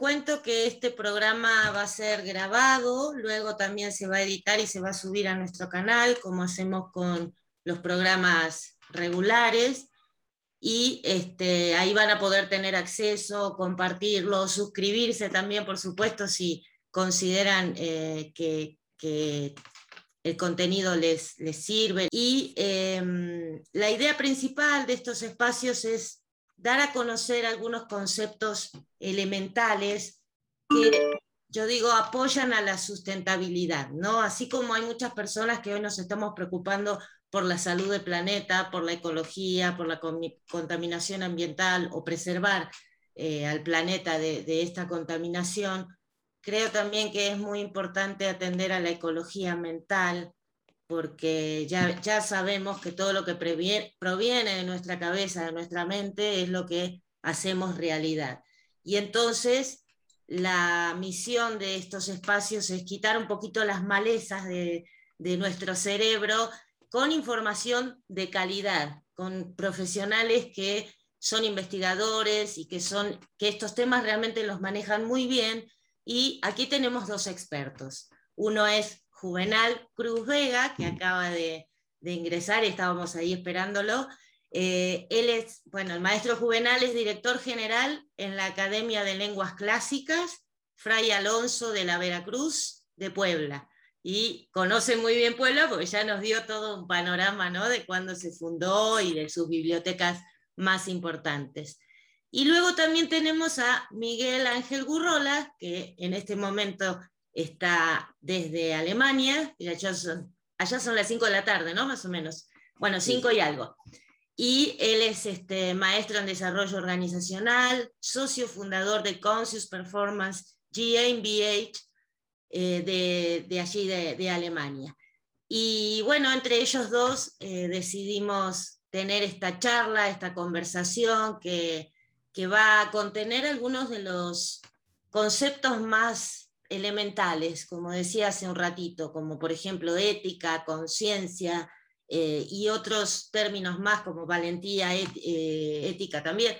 cuento que este programa va a ser grabado, luego también se va a editar y se va a subir a nuestro canal, como hacemos con los programas regulares. Y este, ahí van a poder tener acceso, compartirlo, suscribirse también, por supuesto, si consideran eh, que, el contenido les, sirve. Y em, la idea principal de estos espacios es dar a conocer algunos conceptos elementales que yo digo apoyan a la sustentabilidad, ¿no? Así como hay muchas personas que hoy nos estamos preocupando por la salud del planeta, por la ecología, por la contaminación ambiental o preservar eh, al planeta de, de, esta contaminación, creo también que es muy importante atender a la ecología mental, porque ya, ya sabemos que todo lo que proviene de nuestra cabeza, de nuestra mente, es lo que hacemos realidad. Y entonces la misión de estos espacios es quitar un poquito las malezas de, de nuestro cerebro con información de calidad, con profesionales que son investigadores y que, son, que estos temas realmente los manejan muy bien. Y aquí tenemos dos expertos. Uno es Juvenal Cruz Vega, que acaba de, ingresar estábamos ahí esperándolo. Eh, él es, bueno, el maestro Juvenal es director general en la Academia de Lenguas Clásicas, Fray Alonso de la Veracruz, de Puebla. Y conoce muy bien Puebla porque ya nos dio todo un panorama ¿no? de cuándo se fundó y de sus bibliotecas más importantes. Y luego también tenemos a Miguel Ángel Gurrola, que en este momento está desde Alemania, y allá son, allá son las 5 de la tarde, ¿no? Más o menos. Bueno, 5 y algo. Y él es este, maestro en desarrollo organizacional, socio fundador de Conscious Performance GmbH eh, de, de, allí de, Alemania. Y bueno, entre ellos dos eh, decidimos tener esta charla, esta conversación que, que va a contener algunos de los conceptos más elementales, como decía hace un ratito, como por ejemplo ética, conciencia eh, y otros términos más como valentía, eh, ética también,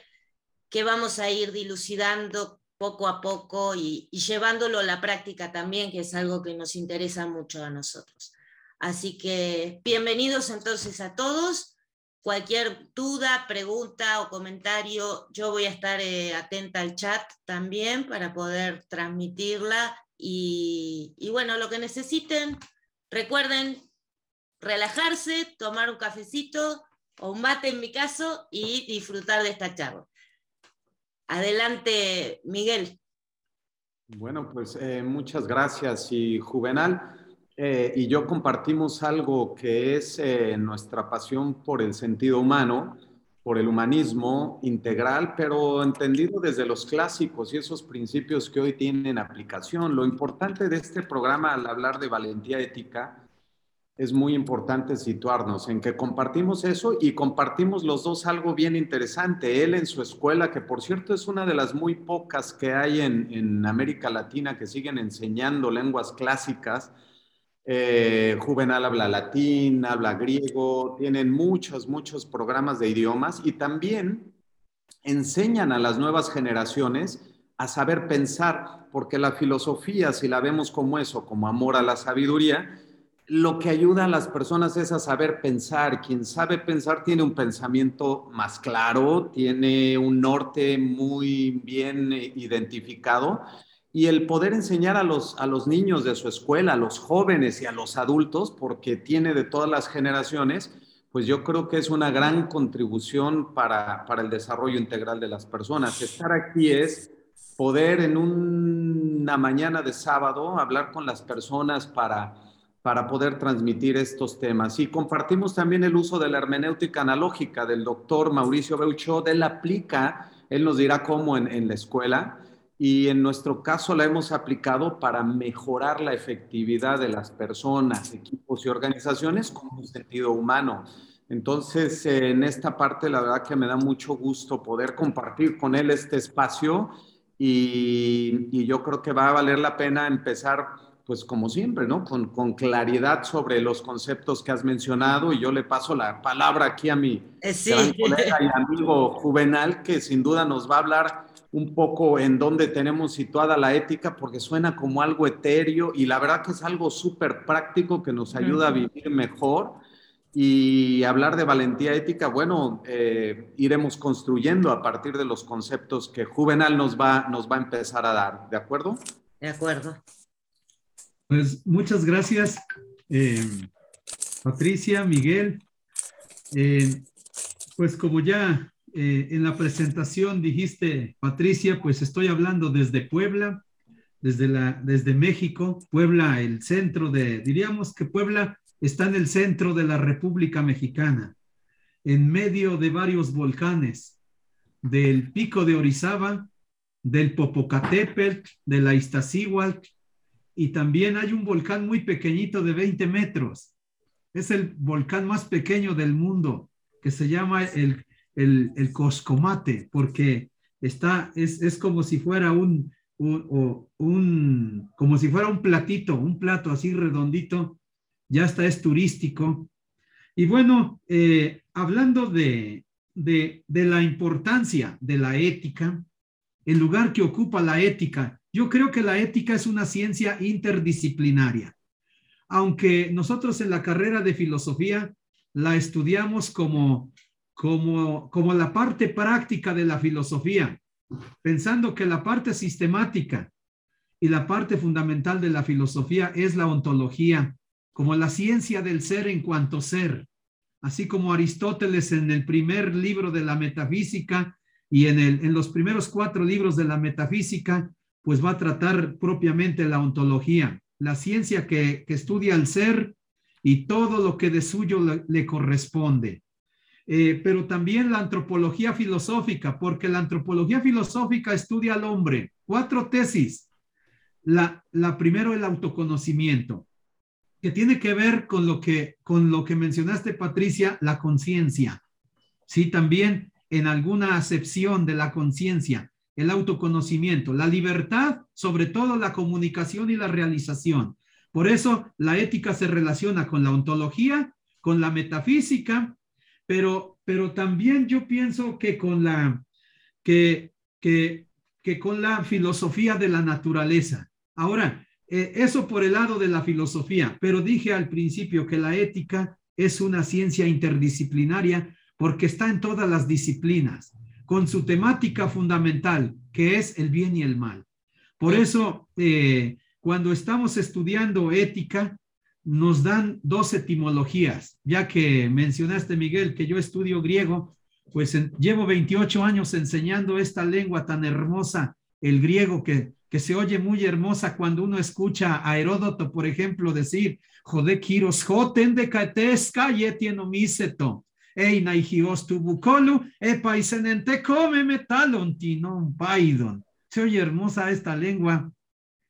que vamos a ir dilucidando poco a poco y, llevándolo a la práctica también, que es algo que nos interesa mucho a nosotros. Así que bienvenidos entonces a todos. Cualquier duda, pregunta o comentario, yo voy a estar eh, atenta al chat también para poder transmitirla. Y, bueno, lo que necesiten, recuerden relajarse, tomar un cafecito o un mate en mi caso y disfrutar de esta charla. Adelante, Miguel. Bueno, pues eh, muchas gracias. Y Juvenal, eh, y yo compartimos algo que es eh, nuestra pasión por el sentido humano, por el humanismo integral, pero entendido desde los clásicos y esos principios que hoy tienen aplicación. Lo importante de este programa al hablar de valentía ética es muy importante situarnos en que compartimos eso y compartimos los dos algo bien interesante. Él en su escuela, que por cierto es una de las muy pocas que hay en, en América Latina que siguen enseñando lenguas clásicas, eh, Juvenal habla latín, habla griego, tienen muchos, muchos programas de idiomas y también enseñan a las nuevas generaciones a saber pensar, porque la filosofía, si la vemos como eso, como amor a la sabiduría, lo que ayuda a las personas es a saber pensar. Quien sabe pensar tiene un pensamiento más claro, tiene un norte muy bien identificado y el poder enseñar a los, a los niños de su escuela, a los jóvenes y a los adultos, porque tiene de todas las generaciones, pues yo creo que es una gran contribución para, para el desarrollo integral de las personas. Estar aquí es poder en una mañana de sábado hablar con las personas para, para poder transmitir estos temas. Y compartimos también el uso de la hermenéutica analógica del doctor Mauricio Beuchot. Él aplica, él nos dirá cómo en, en la escuela, y en nuestro caso la hemos aplicado para mejorar la efectividad de las personas, equipos y organizaciones con un sentido humano. Entonces, en esta parte, la verdad que me da mucho gusto poder compartir con él este espacio y, y yo creo que va a valer la pena empezar pues como siempre, ¿no? Con, con, claridad sobre los conceptos que has mencionado y yo le paso la palabra aquí a mi eh, sí. colega y amigo Juvenal, que sin duda nos va a hablar un poco en dónde tenemos situada la ética, porque suena como algo etéreo y la verdad que es algo súper práctico que nos ayuda a vivir mejor. Y hablar de valentía ética, bueno, eh, iremos construyendo a partir de los conceptos que Juvenal nos va, nos va a empezar a dar, ¿de acuerdo? De acuerdo. Pues muchas gracias, eh, Patricia, Miguel. Eh, pues como ya eh, en la presentación dijiste, Patricia, pues estoy hablando desde Puebla, desde, la, desde México, Puebla, el centro de, diríamos que Puebla está en el centro de la República Mexicana, en medio de varios volcanes, del pico de Orizaba, del Popocatépetl, de la Iztaccíhuatl, y también hay un volcán muy pequeñito de 20 metros. Es el volcán más pequeño del mundo, que se llama el, el, el Coscomate, porque está, es, es como si fuera un, un, un, como si fuera un platito, un plato así redondito, ya está, es turístico. Y bueno, eh, hablando de, de, de la importancia de la ética, el lugar que ocupa la ética yo creo que la ética es una ciencia interdisciplinaria. Aunque nosotros en la carrera de filosofía la estudiamos como, como, como la parte práctica de la filosofía, pensando que la parte sistemática y la parte fundamental de la filosofía es la ontología, como la ciencia del ser en cuanto ser, así como Aristóteles en el primer libro de la metafísica y en, el, en los primeros cuatro libros de la metafísica pues va a tratar propiamente la ontología, la ciencia que, estudia el ser y todo lo que de suyo le, corresponde. Eh, pero también la antropología filosófica, porque la antropología filosófica estudia al hombre. Cuatro tesis. La, la primero, el autoconocimiento, que tiene que ver con lo que, con lo que mencionaste, Patricia, la conciencia. Sí, también en alguna acepción de la conciencia el autoconocimiento, la libertad, sobre todo la comunicación y la realización. Por eso la ética se relaciona con la ontología, con la metafísica, pero, pero también yo pienso que con la, que, que, que con la filosofía de la naturaleza. Ahora, eh, eso por el lado de la filosofía, pero dije al principio que la ética es una ciencia interdisciplinaria porque está en todas las disciplinas con su temática fundamental, que es el bien y el mal. Por eso, eh, cuando estamos estudiando ética, nos dan dos etimologías, ya que mencionaste, Miguel, que yo estudio griego, pues llevo 28 años enseñando esta lengua tan hermosa, el griego, que, que se oye muy hermosa cuando uno escucha a Heródoto, por ejemplo, decir, jode kiros joten de kateska yetienomiseto ei naigios tubucolu, epa y senente come metalon tinon paidon. Se oye hermosa esta lengua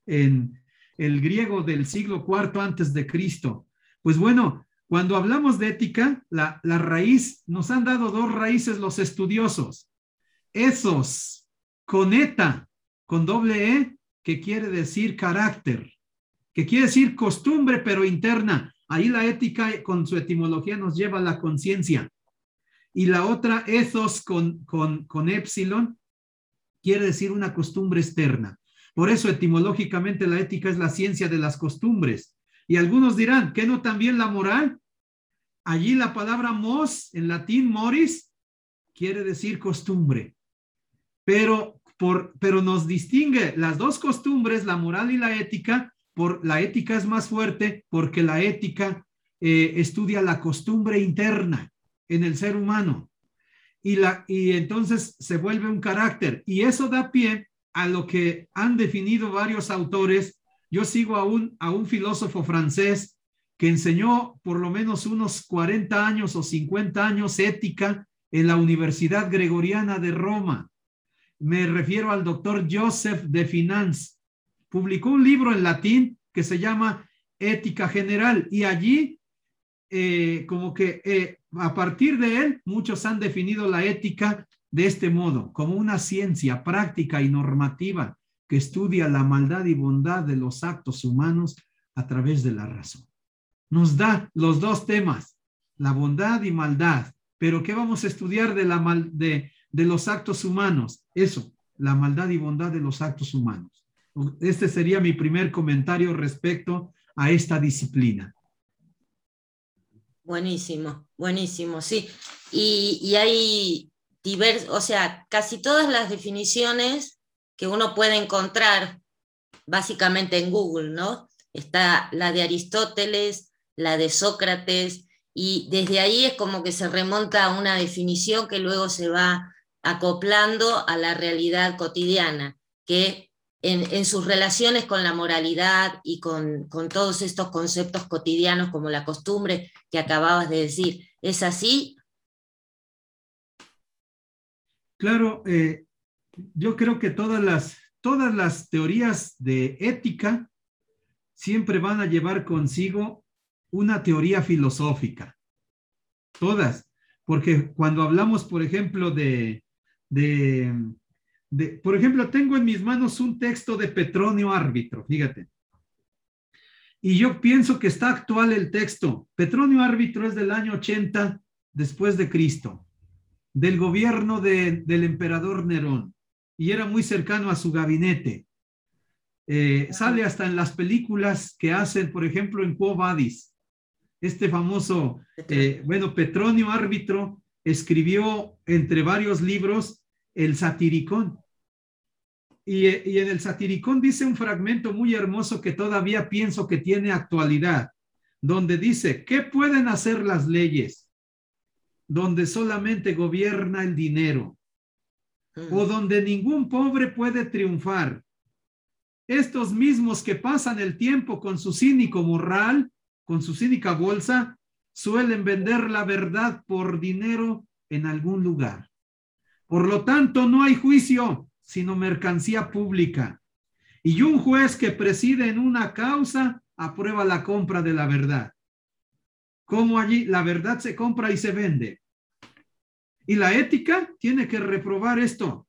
en el griego del siglo IV antes de Cristo. Pues bueno, cuando hablamos de ética, la, la raíz, nos han dado dos raíces los estudiosos. Esos, con eta, con doble E, que quiere decir carácter, que quiere decir costumbre, pero interna. Ahí la ética con su etimología nos lleva a la conciencia. Y la otra, ethos con, con, con quiere decir una costumbre externa. Por eso etimológicamente la ética es la ciencia de las costumbres. Y algunos dirán, ¿qué no también la moral? Allí la palabra mos, en latín moris, quiere decir costumbre. Pero, por, pero nos distingue las dos costumbres, la moral y la ética, por la ética es más fuerte porque la ética eh, estudia la costumbre interna en el ser humano. Y, la, y entonces se vuelve un carácter. Y eso da pie a lo que han definido varios autores. Yo sigo a un, a un filósofo francés que enseñó por lo menos unos 40 años o 50 años ética en la Universidad Gregoriana de Roma. Me refiero al doctor Joseph de Finance. Publicó un libro en latín que se llama Ética General y allí eh, como que eh, a partir de él muchos han definido la ética de este modo, como una ciencia práctica y normativa que estudia la maldad y bondad de los actos humanos a través de la razón. Nos da los dos temas, la bondad y maldad. Pero ¿qué vamos a estudiar de, la mal, de, de los actos humanos? Eso, la maldad y bondad de los actos humanos. Este sería mi primer comentario respecto a esta disciplina. Buenísimo, buenísimo, sí. Y, y hay diversos, o sea, casi todas las definiciones que uno puede encontrar básicamente en Google, ¿no? Está la de Aristóteles, la de Sócrates, y desde ahí es como que se remonta a una definición que luego se va acoplando a la realidad cotidiana, que en, sus relaciones con la moralidad y con, todos estos conceptos cotidianos como la costumbre que acababas de decir, ¿es así? Claro, eh, yo creo que todas las, todas las teorías de ética siempre van a llevar consigo una teoría filosófica. Todas. Porque cuando hablamos, por ejemplo, de, de, por ejemplo, tengo en mis manos un texto de Petronio Árbitro, fíjate. Y yo pienso que está actual el texto. Petronio Árbitro es del año 80 después de Cristo, del gobierno del emperador Nerón, y era muy cercano a su gabinete. Eh, sale hasta en las películas que hacen, por ejemplo, en Quo Vadis. Este famoso, eh, bueno, Petronio Árbitro escribió entre varios libros el Satiricón. Y, y, en el Satiricón dice un fragmento muy hermoso que todavía pienso que tiene actualidad, donde dice, ¿qué pueden hacer las leyes? Donde solamente gobierna el dinero, o mm. donde ningún pobre puede triunfar. Estos mismos que pasan el tiempo con su cínico moral, con su cínica bolsa, suelen vender la verdad por dinero en algún lugar. Por lo tanto, no hay juicio, sino mercancía pública. Y un juez que preside en una causa aprueba la compra de la verdad. Como allí la verdad se compra y se vende. Y la ética tiene que reprobar esto.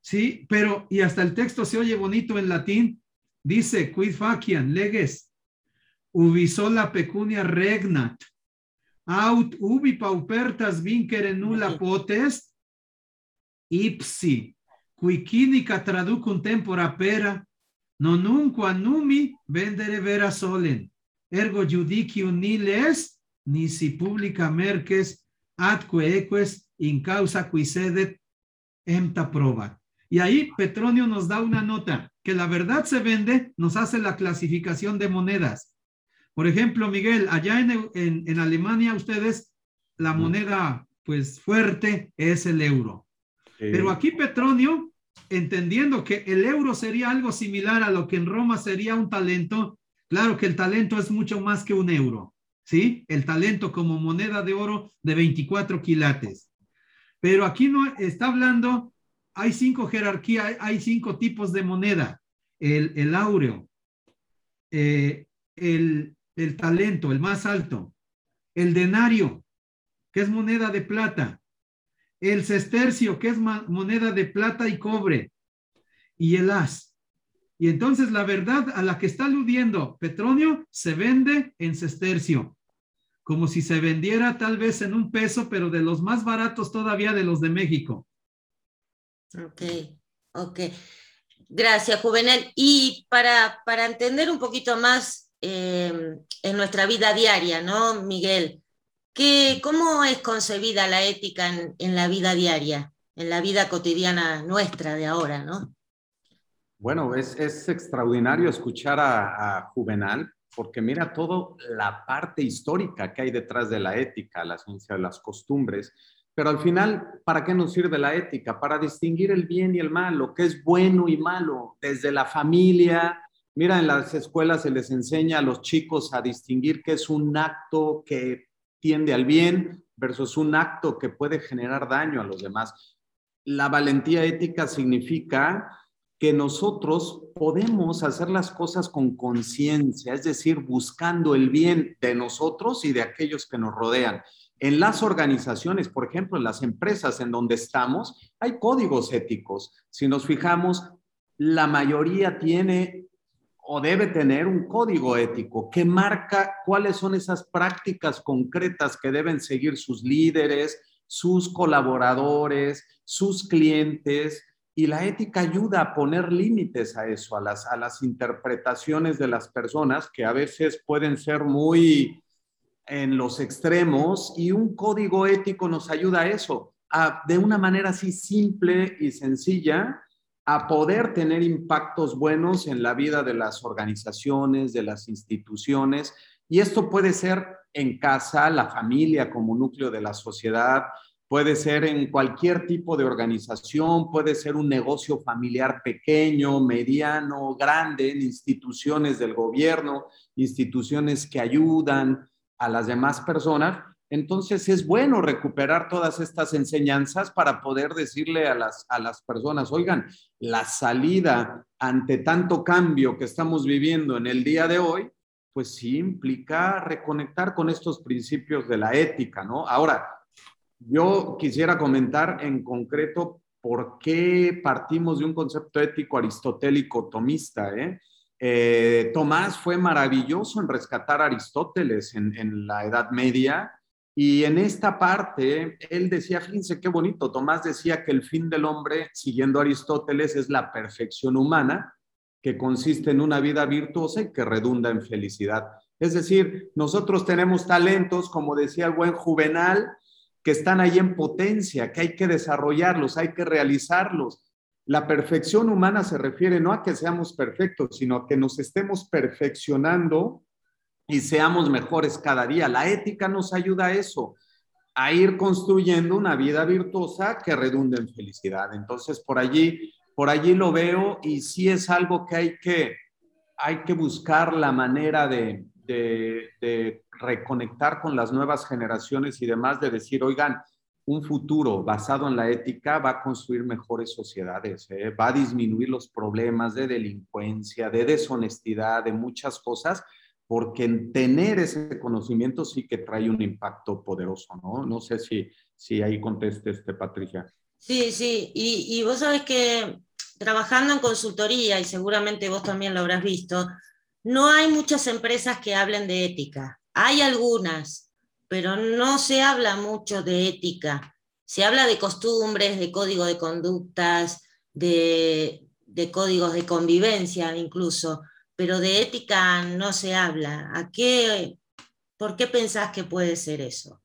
Sí, pero, y hasta el texto se oye bonito en latín, dice, quid facian leges, ubi sola pecunia regnat, aut ubi paupertas vincere nulla potest, ipsi, qui cinica traducum tempora pera, non unqua numi vendere vera solen, ergo judicium nil est, nisi publica merces atque eques in causa qui sedet empta proba. Y ahí Petronio nos da una nota, que la verdad se vende, nos hace la clasificación de monedas. Por ejemplo, Miguel, allá en, en, en Alemania ustedes, la moneda pues fuerte es el euro. Pero aquí Petronio, entendiendo que el euro sería algo similar a lo que en Roma sería un talento, claro que el talento es mucho más que un euro, ¿sí? El talento como moneda de oro de 24 quilates. Pero aquí no está hablando, hay cinco jerarquías, hay cinco tipos de moneda. El, el áureo, eh, el, el talento, el más alto, el denario, que es moneda de plata, el sestercio, que es moneda de plata y cobre, y el as. Y entonces la verdad a la que está aludiendo Petronio se vende en sestercio, como si se vendiera tal vez en un peso, pero de los más baratos todavía de los de México. Ok, ok. Gracias, Juvenal. Y para, para entender un poquito más eh, en nuestra vida diaria, ¿no, Miguel? ¿Cómo es concebida la ética en, la vida diaria, en la vida cotidiana nuestra de ahora, no? Bueno, es, extraordinario escuchar a, Juvenal, porque mira toda la parte histórica que hay detrás de la ética, la ciencia las costumbres, pero al final, ¿para qué nos sirve la ética? Para distinguir el bien y el mal, lo que es bueno y malo, desde la familia. Mira, en las escuelas se les enseña a los chicos a distinguir qué es un acto que tiende al bien versus un acto que puede generar daño a los demás. La valentía ética significa que nosotros podemos hacer las cosas con conciencia, es decir, buscando el bien de nosotros y de aquellos que nos rodean. En las organizaciones, por ejemplo, en las empresas en donde estamos, hay códigos éticos. Si nos fijamos, la mayoría tiene o debe tener un código ético que marca cuáles son esas prácticas concretas que deben seguir sus líderes, sus colaboradores, sus clientes. Y la ética ayuda a poner límites a eso, a las, interpretaciones de las personas que a veces pueden ser muy en los extremos y un código ético nos ayuda a eso, de una manera así simple y sencilla, a poder tener impactos buenos en la vida de las organizaciones, de las instituciones. Y esto puede ser en casa, la familia como núcleo de la sociedad, puede ser en cualquier tipo de organización, puede ser un negocio familiar pequeño, mediano, grande, en instituciones del gobierno, instituciones que ayudan a las demás personas. Entonces es bueno recuperar todas estas enseñanzas para poder decirle a las, a las personas, oigan, la salida ante tanto cambio que estamos viviendo en el día de hoy, pues sí implica reconectar con estos principios de la ética, ¿no? Ahora, yo quisiera comentar en concreto por qué partimos de un concepto ético aristotélico tomista. ¿eh? Eh, Tomás fue maravilloso en rescatar a Aristóteles en, la Edad Media y en esta parte él decía, fíjense qué bonito, Tomás decía que el fin del hombre, siguiendo a Aristóteles, es la perfección humana que consiste en una vida virtuosa y que redunda en felicidad. Es decir, nosotros tenemos talentos, como decía el buen Juvenal, que están ahí en potencia, que hay que desarrollarlos, hay que realizarlos. La perfección humana se refiere no a que seamos perfectos, sino a que nos estemos perfeccionando y seamos mejores cada día. La ética nos ayuda a eso, a ir construyendo una vida virtuosa que redunde en felicidad. Entonces, por allí, por allí lo veo y sí es algo que hay que, hay que buscar la manera de, de, reconectar con las nuevas generaciones y demás, de decir, oigan, un futuro basado en la ética va a construir mejores sociedades, ¿eh? va a disminuir los problemas de delincuencia, de deshonestidad, de muchas cosas, porque tener ese conocimiento sí que trae un impacto poderoso, ¿no? No sé si, si ahí conteste este, Patricia. Sí, sí, y, y vos sabes que trabajando en consultoría, y seguramente vos también lo habrás visto, no hay muchas empresas que hablen de ética. Hay algunas, pero no se habla mucho de ética. Se habla de costumbres, de código de conductas, de, códigos de convivencia incluso, pero de ética no se habla. ¿A qué, ¿Por qué pensás que puede ser eso?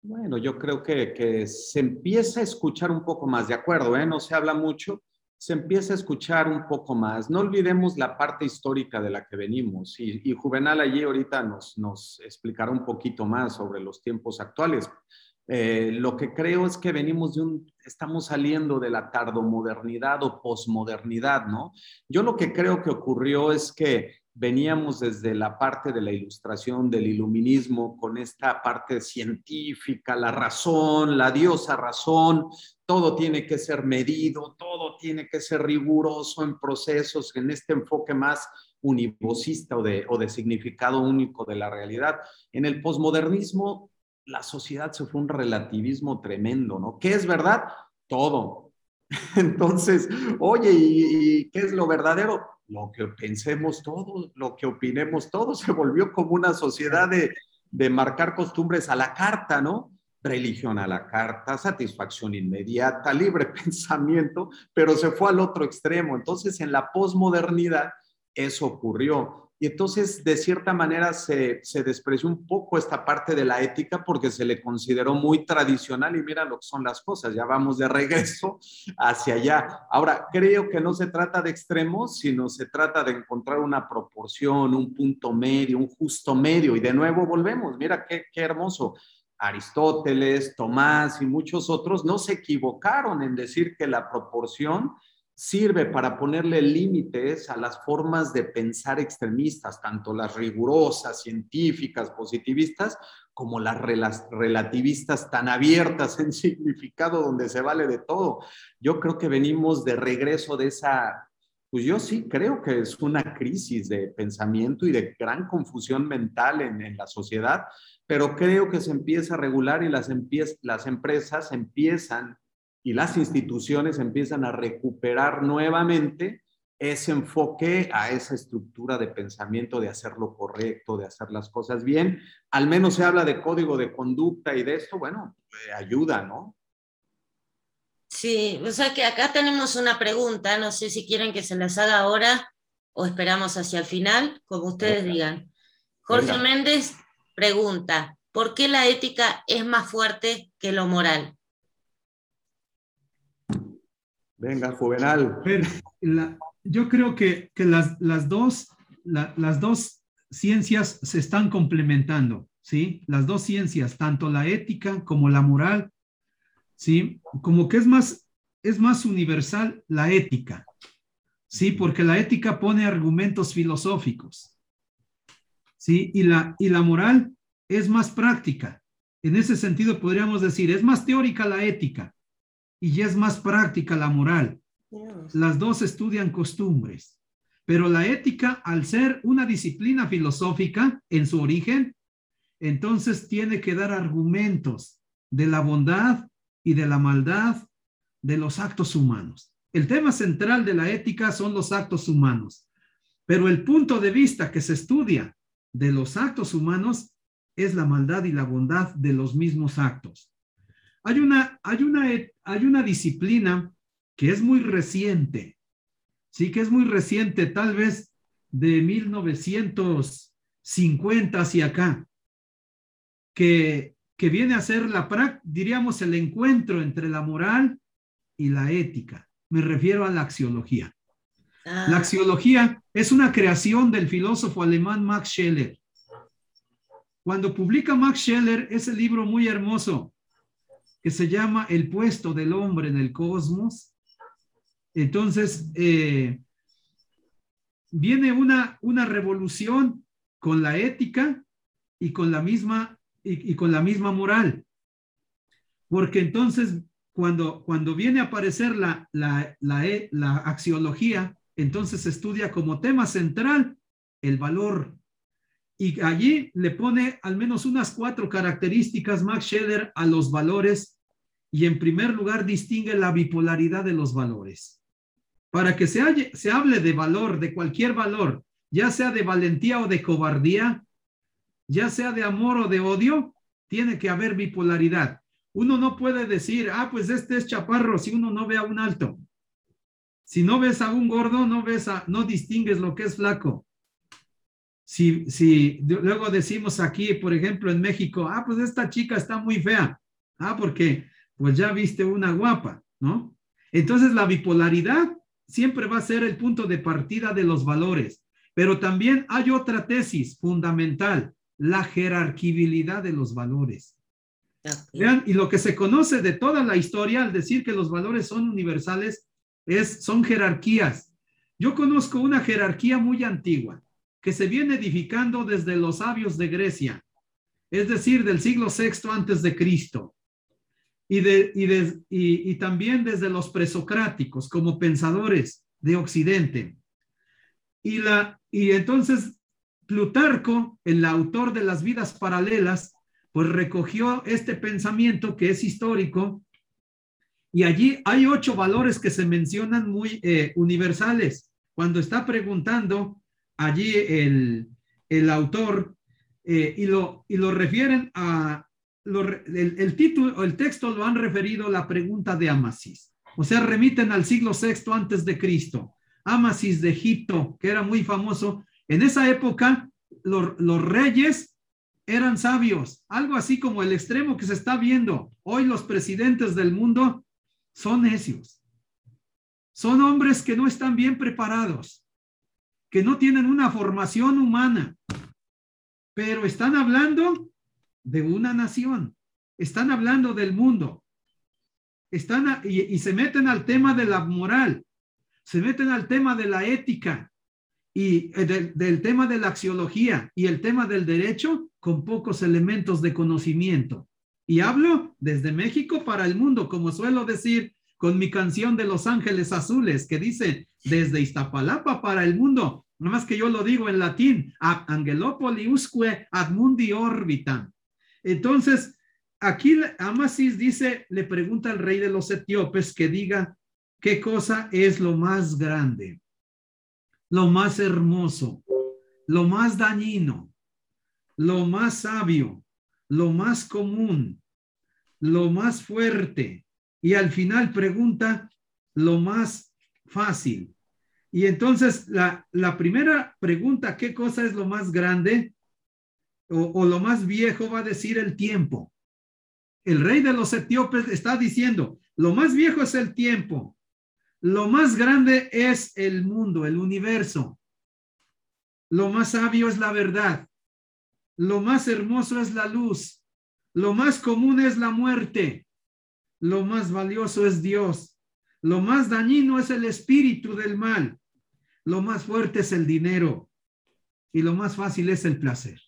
Bueno, yo creo que, que, se empieza a escuchar un poco más, de acuerdo, ¿eh? no se habla mucho, se empieza a escuchar un poco más. No olvidemos la parte histórica de la que venimos y, Juvenal allí ahorita nos, nos explicará un poquito más sobre los tiempos actuales. Eh, lo que creo es que venimos de un, estamos saliendo de la tardomodernidad o posmodernidad, ¿no? Yo lo que creo que ocurrió es que veníamos desde la parte de la ilustración, del iluminismo, con esta parte científica, la razón, la diosa razón, todo tiene que ser medido, todo tiene que ser riguroso en procesos, en este enfoque más univocista o de, o de significado único de la realidad. En el posmodernismo, la sociedad se fue un relativismo tremendo, ¿no? ¿Qué es verdad? Todo. Entonces, oye, ¿y, qué es lo verdadero? Lo que pensemos todos, lo que opinemos todos, se volvió como una sociedad de, de marcar costumbres a la carta, ¿no? Religión a la carta, satisfacción inmediata, libre pensamiento, pero se fue al otro extremo. Entonces, en la posmodernidad, eso ocurrió. Y entonces, de cierta manera, se, se, despreció un poco esta parte de la ética porque se le consideró muy tradicional y mira lo que son las cosas, ya vamos de regreso hacia allá. Ahora, creo que no se trata de extremos, sino se trata de encontrar una proporción, un punto medio, un justo medio. Y de nuevo volvemos, mira qué, qué hermoso. Aristóteles, Tomás y muchos otros no se equivocaron en decir que la proporción sirve para ponerle límites a las formas de pensar extremistas, tanto las rigurosas, científicas, positivistas, como las relativistas tan abiertas en significado donde se vale de todo. Yo creo que venimos de regreso de esa, pues yo sí creo que es una crisis de pensamiento y de gran confusión mental en, la sociedad, pero creo que se empieza a regular y las, las empresas empiezan y las instituciones empiezan a recuperar nuevamente ese enfoque a esa estructura de pensamiento de hacer lo correcto, de hacer las cosas bien. Al menos se habla de código de conducta y de esto, bueno, eh, ayuda, ¿no? Sí, o sea que acá tenemos una pregunta, no sé si quieren que se las haga ahora o esperamos hacia el final, como ustedes digan. Jorge Méndez pregunta, ¿por qué la ética es más fuerte que lo moral? Venga, Juvenal. yo creo que, las, las, dos, las dos ciencias se están complementando, ¿sí? Las dos ciencias, tanto la ética como la moral, ¿sí? Como que es más, es más universal la ética, ¿sí? Porque la ética pone argumentos filosóficos, ¿sí? Y la, y la moral es más práctica. En ese sentido podríamos decir, es más teórica la ética, y es más práctica la moral. Las dos estudian costumbres, pero la ética, al ser una disciplina filosófica en su origen, entonces tiene que dar argumentos de la bondad y de la maldad de los actos humanos. El tema central de la ética son los actos humanos, pero el punto de vista que se estudia de los actos humanos es la maldad y la bondad de los mismos actos. Hay una, hay una, hay una disciplina que es muy reciente, sí que es muy reciente, tal vez de 1950 hacia acá, que, que viene a ser la, diríamos, el encuentro entre la moral y la ética. Me refiero a la axiología. La ah. axiología es una creación del filósofo alemán Max Scheller. Cuando publica Max Scheller ese libro muy hermoso, que se llama El puesto del hombre en el cosmos. Entonces, eh, viene una, una revolución con la ética y con la misma, y, con la misma moral. Porque entonces, cuando, cuando viene a aparecer la, la, la, e, la axiología, entonces estudia como tema central el valor. Y allí le pone al menos unas cuatro características Max Scheller a los valores y en primer lugar distingue la bipolaridad de los valores. Para que se, se hable de valor, de cualquier valor, ya sea de valentía o de cobardía, ya sea de amor o de odio, tiene que haber bipolaridad. Uno no puede decir, ah, pues este es chaparro si uno no ve a un alto. Si no ves a un gordo, no ves a, no distingues lo que es flaco. Si, si luego decimos aquí, por ejemplo, en México, ah, pues esta chica está muy fea. Ah, porque pues ya viste una guapa, ¿no? Entonces la bipolaridad siempre va a ser el punto de partida de los valores, pero también hay otra tesis fundamental, la jerarquibilidad de los valores. Vean, y lo que se conoce de toda la historia al decir que los valores son universales es son jerarquías. Yo conozco una jerarquía muy antigua que se viene edificando desde los sabios de Grecia, es decir, del siglo VI antes de Cristo y, de, y, y, también desde los presocráticos como pensadores de Occidente. Y, la, y entonces Plutarco, el autor de las vidas paralelas, pues recogió este pensamiento que es histórico y allí hay ocho valores que se mencionan muy eh, universales. Cuando está preguntando allí el, el autor eh, y, lo, y lo refieren a, el, título, el texto lo han referido la pregunta de Amasis. O sea, remiten al siglo VI antes de Cristo. Amasis de Egipto, que era muy famoso. En esa época, los reyes eran sabios, algo así como el extremo que se está viendo. Hoy los presidentes del mundo son necios. Son hombres que no están bien preparados, que no tienen una formación humana, pero están hablando de una nación. Están hablando del mundo. Están y, se meten al tema de la moral, se meten al tema de la ética y eh, del tema de la axiología y el tema del derecho con pocos elementos de conocimiento. Y hablo desde México para el mundo, como suelo decir con mi canción de Los Ángeles Azules, que dice desde Iztapalapa para el mundo. Nada más que yo lo digo en latín, ab angelopoli usque ad mundi orbitam. Entonces, aquí Amasis dice, le pregunta al rey de los etíopes que diga qué cosa es lo más grande. lo más hermoso, lo más dañino, lo más sabio, lo más común, lo más fuerte. Y al final pregunta lo más fácil. Y entonces la, la primera pregunta, ¿qué cosa es lo más grande? O, lo más viejo va a decir el tiempo. El rey de los etíopes está diciendo, lo más viejo es el tiempo, lo más grande es el mundo, el universo, lo más sabio es la verdad, lo más hermoso es la luz, lo más común es la muerte, lo más valioso es Dios, lo más dañino es el espíritu del mal, lo más fuerte es el dinero y lo más fácil es el placer.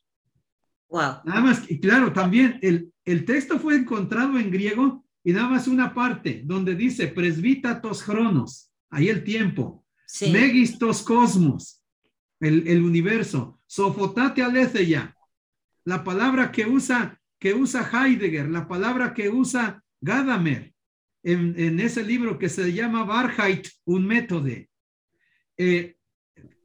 Wow. Nada más, y claro, también el, el texto fue encontrado en griego y nada más una parte donde dice presbítatos cronos, ahí el tiempo, Sí. megistos cosmos, el, el universo, sofotate aletheia, la palabra que usa, que usa Heidegger, la palabra que usa Gadamer en, en ese libro que se llama Wahrheit, un método. Eh,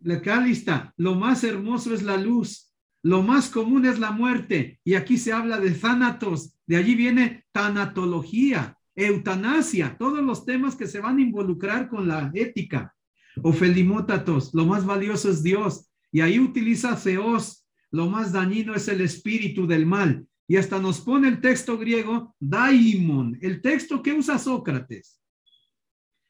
acá lista, lo más hermoso es la luz, lo más común es la muerte, y aquí se habla de thanatos, de allí viene tanatología, eutanasia, todos los temas que se van a involucrar con la ética. O felimótatos, lo más valioso es Dios, y ahí utiliza Theos, lo más dañino es el espíritu del mal. Y hasta nos pone el texto griego, daimon, el texto que usa Sócrates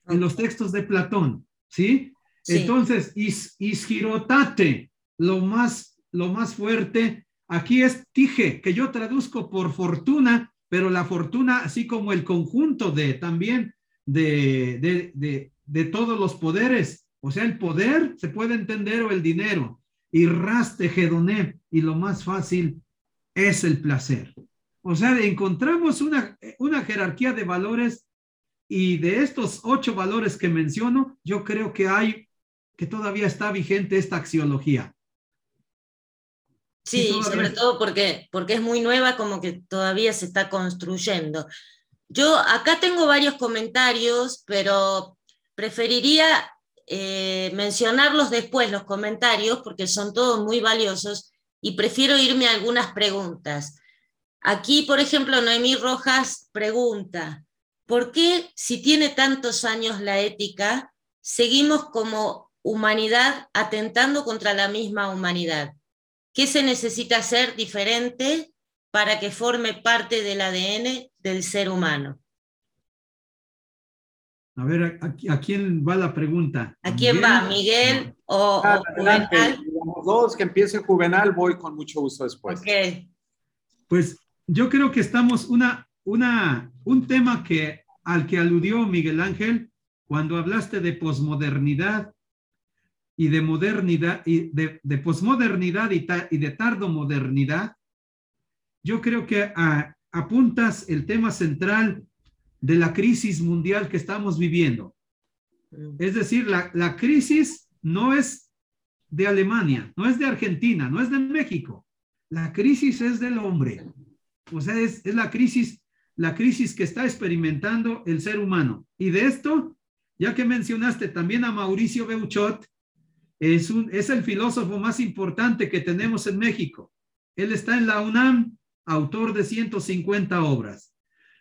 en los textos de Platón, ¿sí? Sí. Entonces, is, isgirotate, lo más, lo más fuerte, aquí es tije, que yo traduzco por fortuna, pero la fortuna, así como el conjunto de también de, de, de, de todos los poderes, o sea, el poder se puede entender o el dinero, y raste gedoné, y lo más fácil es el placer. O sea, encontramos una, una jerarquía de valores y de estos ocho valores que menciono, yo creo que hay, que todavía está vigente esta axiología. Sí, sobre todo porque, porque es muy nueva, como que todavía se está construyendo. Yo acá tengo varios comentarios, pero preferiría eh, mencionarlos después, los comentarios, porque son todos muy valiosos y prefiero irme a algunas preguntas. Aquí, por ejemplo, Noemí Rojas pregunta, ¿por qué si tiene tantos años la ética, seguimos como humanidad atentando contra la misma humanidad? ¿Qué se necesita hacer diferente para que forme parte del ADN del ser humano? A ver, ¿a, a- a quién va la pregunta? ¿A quién Miguel? va? ¿Miguel o, Ah, o adelante, Juvenal? dos, que empiece Juvenal, voy con mucho gusto después. Ok, Pues yo creo que estamos una, una, un tema que al que aludió Miguel Ángel cuando hablaste de posmodernidad y de modernidad y de, de posmodernidad y, ta- y de tardomodernidad. Yo creo que ah, apuntas el tema central de la crisis mundial que estamos viviendo. Es decir, la, la crisis no es de Alemania, no es de Argentina, no es de México. La crisis es del hombre. O sea, es, es la crisis, la crisis que está experimentando el ser humano. Y de esto, ya que mencionaste también a Mauricio Beuchot, es, un, es el filósofo más importante que tenemos en México. Él está en la UNAM, autor de 150 obras,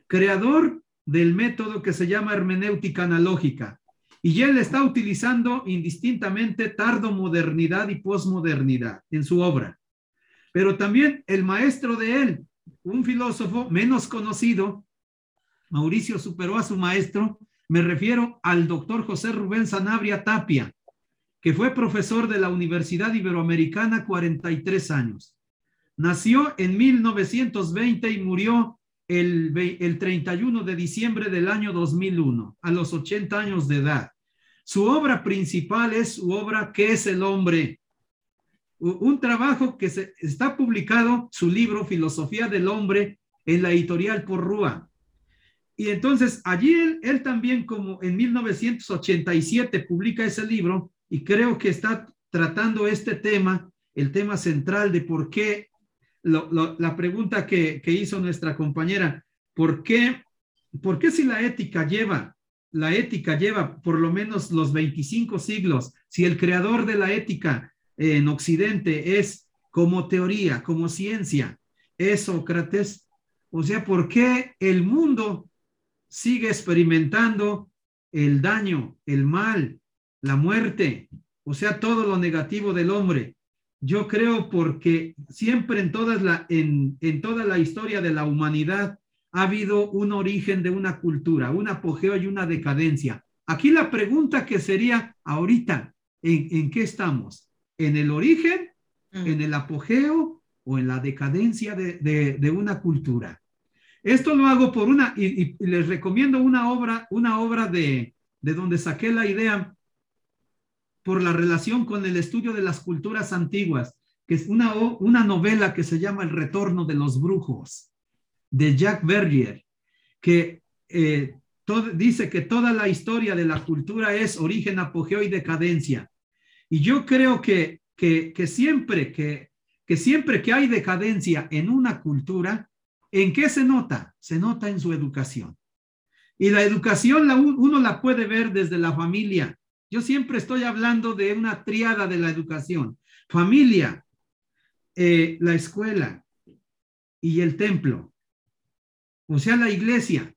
creador del método que se llama hermenéutica analógica. Y él está utilizando indistintamente tardomodernidad y posmodernidad en su obra. Pero también el maestro de él, un filósofo menos conocido, Mauricio superó a su maestro, me refiero al doctor José Rubén Sanabria Tapia, que fue profesor de la Universidad Iberoamericana 43 años. Nació en 1920 y murió el, el 31 de diciembre del año 2001, a los 80 años de edad. Su obra principal es su obra ¿Qué es el hombre? Un trabajo que se, está publicado, su libro Filosofía del Hombre, en la editorial Porrúa. Y entonces allí él, él también como en 1987 publica ese libro y creo que está tratando este tema, el tema central de por qué, la pregunta que, que hizo nuestra compañera, ¿por qué, ¿por qué si la ética lleva la ética lleva por lo menos los 25 siglos, si el creador de la ética en Occidente es como teoría, como ciencia, es Sócrates, o sea, ¿por qué el mundo sigue experimentando el daño, el mal, la muerte, o sea, todo lo negativo del hombre? Yo creo porque siempre en, todas la, en, en toda la historia de la humanidad ha habido un origen de una cultura, un apogeo y una decadencia. Aquí la pregunta que sería ahorita, ¿en, qué estamos? ¿En el origen, mm. en el apogeo o en la decadencia de, una cultura? Esto lo hago por una, y, les recomiendo una obra, una obra de, de donde saqué la idea por la relación con el estudio de las culturas antiguas, que es una, una novela que se llama El retorno de los brujos de Jack Berger, que eh, dice que toda la historia de la cultura es origen, apogeo y decadencia. Y yo creo que, que, siempre que, que siempre que hay decadencia en una cultura, ¿en qué se nota? Se nota en su educación. Y la educación uno la puede ver desde la familia. Yo siempre estoy hablando de una triada de la educación. Familia, eh, la escuela y el templo o sea, la iglesia,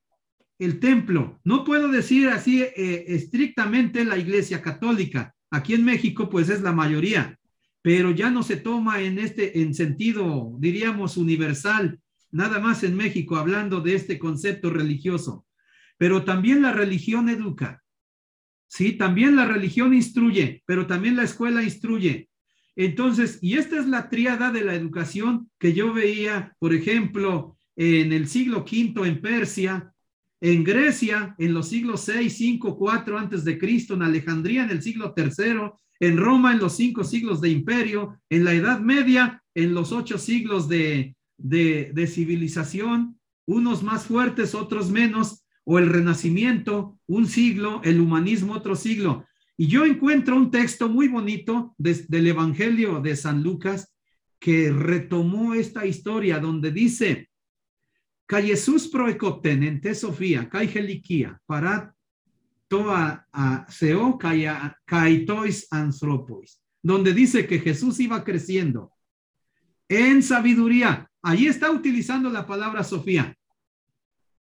el templo. No puedo decir así eh, estrictamente la iglesia católica. Aquí en México, pues es la mayoría, pero ya no se toma en este, en sentido, diríamos, universal, nada más en México, hablando de este concepto religioso. Pero también la religión educa. Sí, también la religión instruye, pero también la escuela instruye. Entonces, y esta es la triada de la educación que yo veía, por ejemplo, en el siglo V en Persia, en Grecia en los siglos 6, 5, 4 antes de Cristo, en Alejandría en el siglo III, en Roma en los cinco siglos de imperio, en la Edad Media en los ocho siglos de, de, de civilización, unos más fuertes, otros menos, o el Renacimiento, un siglo, el humanismo, otro siglo. Y yo encuentro un texto muy bonito del Evangelio de San Lucas que retomó esta historia donde dice, Ca Jesús proecopten en te Sofía, kai helikia, para toa a seo kaitois anthropois, donde dice que Jesús iba creciendo en sabiduría. Ahí está utilizando la palabra Sofía.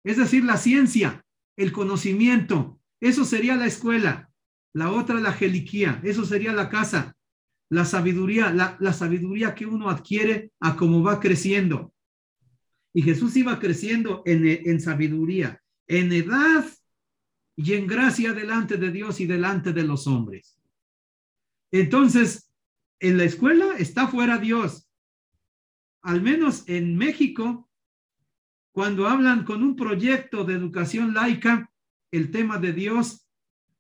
Es decir, la ciencia, el conocimiento. Eso sería la escuela. La otra, la geliquía. Eso sería la casa. La sabiduría, la, la sabiduría que uno adquiere a cómo va creciendo. Y Jesús iba creciendo en, sabiduría, en edad y en gracia delante de Dios y delante de los hombres. Entonces, en la escuela está fuera Dios. Al menos en México, cuando hablan con un proyecto de educación laica, el tema de Dios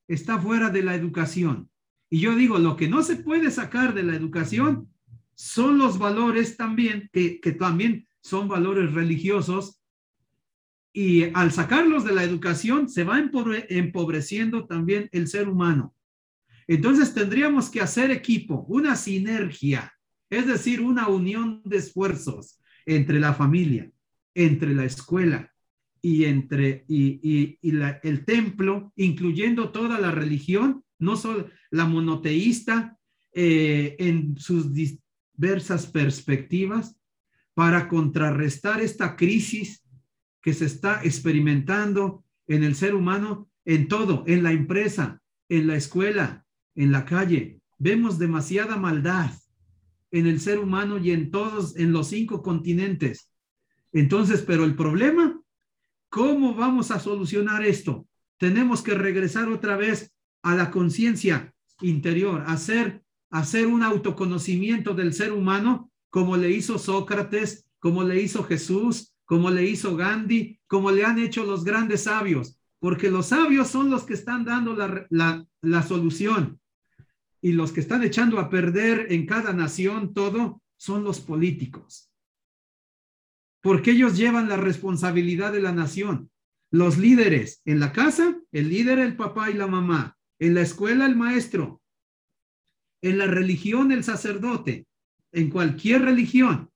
está fuera de la educación. Y yo digo, lo que no se puede sacar de la educación son los valores también, que, también son valores religiosos y al sacarlos de la educación se va empobreciendo también el ser humano. Entonces tendríamos que hacer equipo, una sinergia, es decir, una unión de esfuerzos entre la familia, entre la escuela y entre y, el templo, incluyendo toda la religión, no solo la monoteísta eh, en sus diversas perspectivas, para contrarrestar esta crisis que se está experimentando en el ser humano, en todo, en la empresa, en la escuela, en la calle. Vemos demasiada maldad en el ser humano y en todos, en los cinco continentes. Entonces, pero el problema, ¿cómo vamos a solucionar esto? Tenemos que regresar otra vez a la conciencia interior, hacer, hacer un autoconocimiento del ser humano como le hizo Sócrates, como le hizo Jesús, como le hizo Gandhi, como le han hecho los grandes sabios, porque los sabios son los que están dando la, solución y los que están echando a perder en cada nación todo son los políticos, porque ellos llevan la responsabilidad de la nación. Los líderes en la casa, el líder, el papá y la mamá. En la escuela, el maestro. En la religión, el sacerdote en cualquier religión,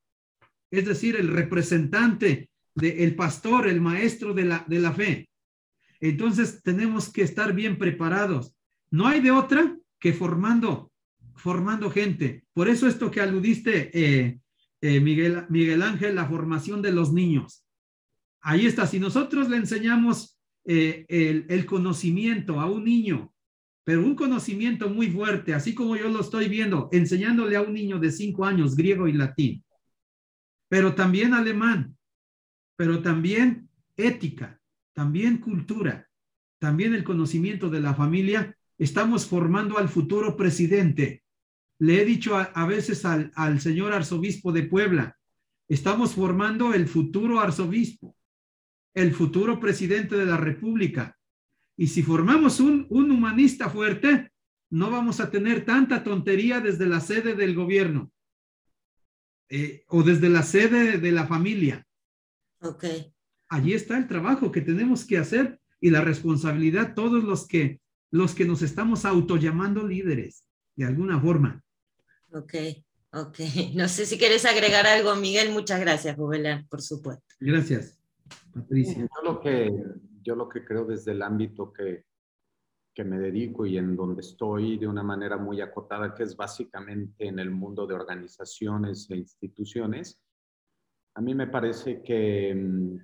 es decir, el representante del pastor, el maestro de la, de la fe. Entonces tenemos que estar bien preparados. No hay de otra que formando, formando gente. Por eso esto que aludiste, eh, eh, Miguel, Ángel, la formación de los niños. Ahí está. Si nosotros le enseñamos eh, el conocimiento a un niño, pero un conocimiento muy fuerte, así como yo lo estoy viendo, enseñándole a un niño de cinco años griego y latín, pero también alemán, pero también ética, también cultura, también el conocimiento de la familia, estamos formando al futuro presidente. Le he dicho a, veces al, al señor arzobispo de Puebla, estamos formando el futuro arzobispo, el futuro presidente de la República. Y si formamos un, un humanista fuerte, no vamos a tener tanta tontería desde la sede del gobierno eh, o desde la sede de la familia. Ok allí está el trabajo que tenemos que hacer y la responsabilidad todos los que los que nos estamos auto llamando líderes de alguna forma. Ok, ok. No sé si quieres agregar algo, Miguel. Muchas gracias, Juvenal, por supuesto. Gracias, Patricia. Yo lo que, yo lo que creo desde el ámbito que, que me dedico y en donde estoy de una manera muy acotada, que es básicamente en el mundo de organizaciones e instituciones, a mí me parece que mm,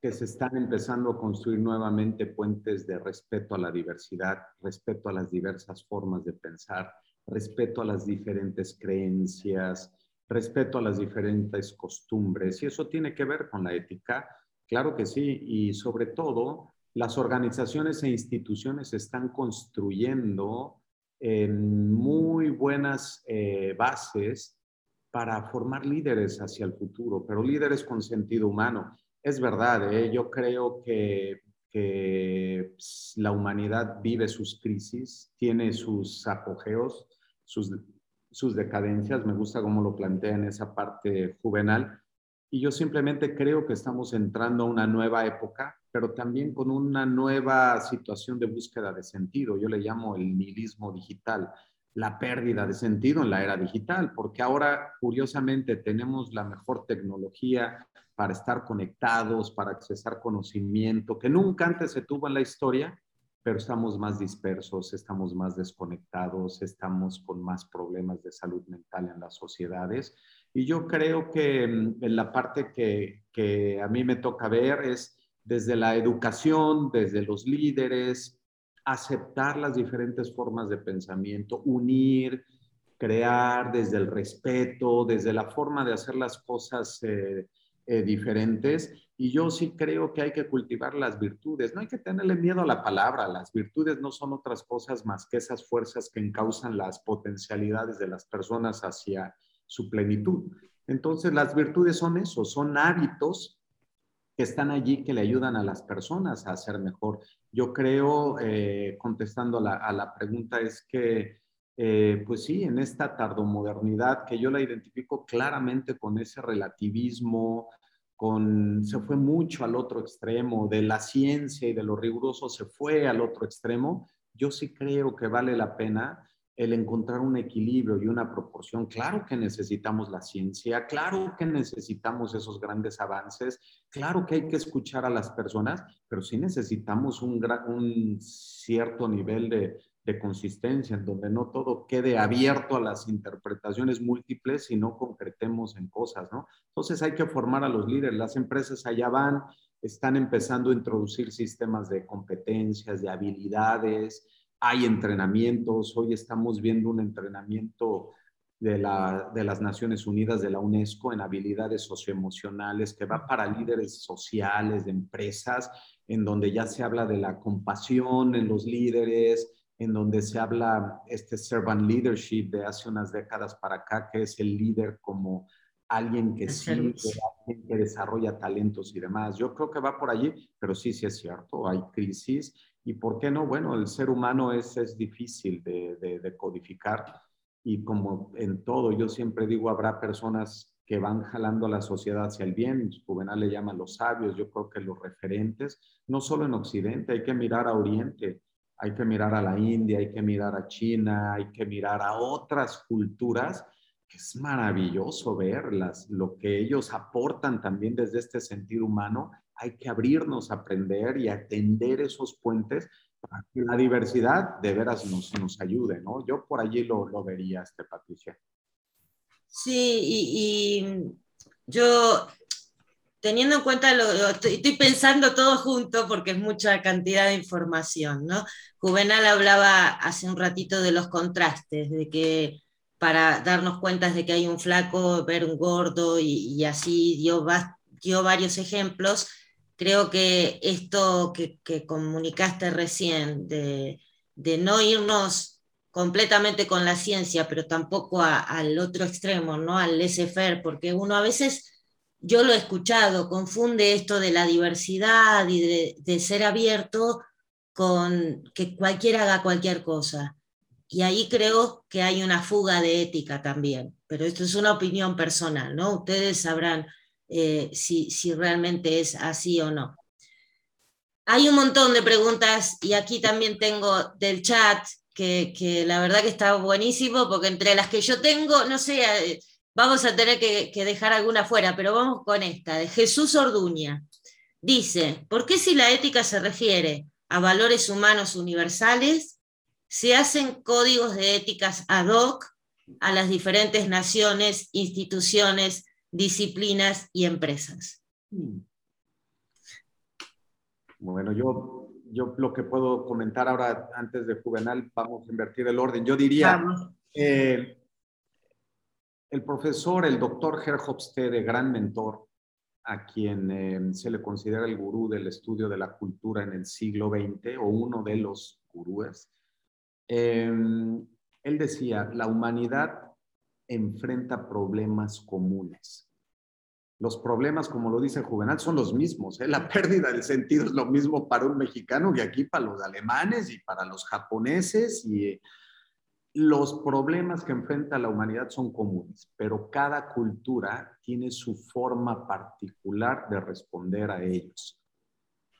que se están empezando a construir nuevamente puentes de respeto a la diversidad, respeto a las diversas formas de pensar, respeto a las diferentes creencias, respeto a las diferentes costumbres. Y eso tiene que ver con la ética, claro que sí, y sobre todo las organizaciones e instituciones están construyendo muy buenas eh, bases para formar líderes hacia el futuro, pero líderes con sentido humano es verdad, ¿eh? yo creo que, pues, la humanidad vive sus crisis, tiene sus apogeos, sus, sus decadencias, me gusta cómo lo plantea en esa parte juvenal, y yo simplemente creo que estamos entrando a una nueva época, pero también con una nueva situación de búsqueda de sentido. Yo le llamo el nihilismo digital, la pérdida de sentido en la era digital, porque ahora, curiosamente, tenemos la mejor tecnología, para estar conectados, para accesar conocimiento, que nunca antes se tuvo en la historia, pero estamos más dispersos, estamos más desconectados, estamos con más problemas de salud mental en las sociedades. Y yo creo que mm, en la parte que, que a mí me toca ver es desde la educación, desde los líderes, aceptar las diferentes formas de pensamiento, unir, crear desde el respeto, desde la forma de hacer las cosas eh, eh, diferentes y yo sí creo que hay que cultivar las virtudes. No hay que tenerle miedo a la palabra. Las virtudes no son otras cosas más que esas fuerzas que encausan las potencialidades de las personas hacia su plenitud. Entonces, las virtudes son eso, son hábitos que están allí que le ayudan a las personas a ser mejor. Yo creo, eh, contestando a la pregunta, es que eh, pues sí, en esta tardomodernidad que yo la identifico claramente con ese relativismo, con, se fue mucho al otro extremo, de la ciencia y de lo riguroso se fue al otro extremo, yo sí creo que vale la pena el encontrar un equilibrio y una proporción. Claro que necesitamos la ciencia, claro que necesitamos esos grandes avances, claro que hay que escuchar a las personas, pero sí necesitamos un, un cierto nivel de, de consistencia, en donde no todo quede abierto a las interpretaciones múltiples y no concretemos en cosas, ¿no? Entonces hay que formar a los líderes. Las empresas allá van, están empezando a introducir sistemas de competencias, de habilidades, hay entrenamientos. Hoy estamos viendo un entrenamiento de, la, de las Naciones Unidas, de la UNESCO, en habilidades socioemocionales, que va para líderes sociales, de empresas, en donde ya se habla de la compasión en los líderes, en donde se habla este servant leadership de hace unas décadas para acá, que es el líder como alguien que sirve, alguien que desarrolla talentos y demás. Yo creo que va por allí, pero sí, sí es cierto, hay crisis. ¿Y por qué no? Bueno, el ser humano es, es difícil de, de, codificar y como en todo, yo siempre digo, habrá personas que van jalando a la sociedad hacia el bien. Juvenal le llama los sabios, yo creo que los referentes, no solo en Occidente, hay que mirar a Oriente hay que mirar a la India, hay que mirar a China, hay que mirar a otras culturas, que es maravilloso verlas, lo que ellos aportan también desde este sentido humano, hay que abrirnos a aprender y atender esos puentes para que la diversidad de veras nos, nos ayude, ¿no? Yo por allí lo, lo vería, este, Patricia. Sí, y, yo teniendo en cuenta, lo, estoy, pensando todo junto porque es mucha cantidad de información, ¿no? Juvenal hablaba hace un ratito de los contrastes, de que para darnos cuenta de que hay un flaco, ver un gordo y, así dio, dio varios ejemplos. Creo que esto que, comunicaste recién, de, no irnos completamente con la ciencia, pero tampoco al otro extremo, ¿no? al laissez-faire, porque uno a veces, yo lo he escuchado, confunde esto de la diversidad y de, ser abierto con que cualquiera haga cualquier cosa. Y ahí creo que hay una fuga de ética también, pero esto es una opinión personal, ¿no? Ustedes sabrán eh, si, si realmente es así o no. Hay un montón de preguntas y aquí también tengo del chat, que, que, la verdad que está buenísimo, porque entre las que yo tengo, no sé, eh, vamos a tener que, que dejar alguna fuera, pero vamos con esta, de Jesús Orduña. Dice, ¿por qué si la ética se refiere a valores humanos universales, se hacen códigos de éticas ad hoc a las diferentes naciones, instituciones, disciplinas y empresas. Bueno, yo, yo lo que puedo comentar ahora, antes de Juvenal, vamos a invertir el orden. Yo diría, eh, el profesor, el doctor de gran mentor, a quien eh, se le considera el gurú del estudio de la cultura en el siglo XX, o uno de los gurúes, Em, él decía, la humanidad enfrenta problemas comunes. Los problemas, como lo dice Juvenal, son los mismos. ¿eh? La pérdida del sentido es lo mismo para un mexicano que aquí para los alemanes y para los japoneses. Y eh, los problemas que enfrenta la humanidad son comunes, pero cada cultura tiene su forma particular de responder a ellos.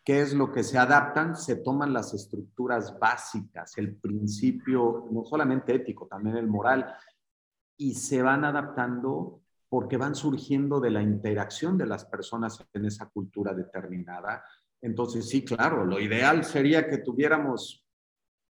¿Qué es lo que se adaptan? Se toman las estructuras básicas, el principio, no solamente ético, también el moral, y se van adaptando porque van surgiendo de la interacción de las personas en esa cultura determinada. Entonces, sí, claro, lo ideal sería que tuviéramos,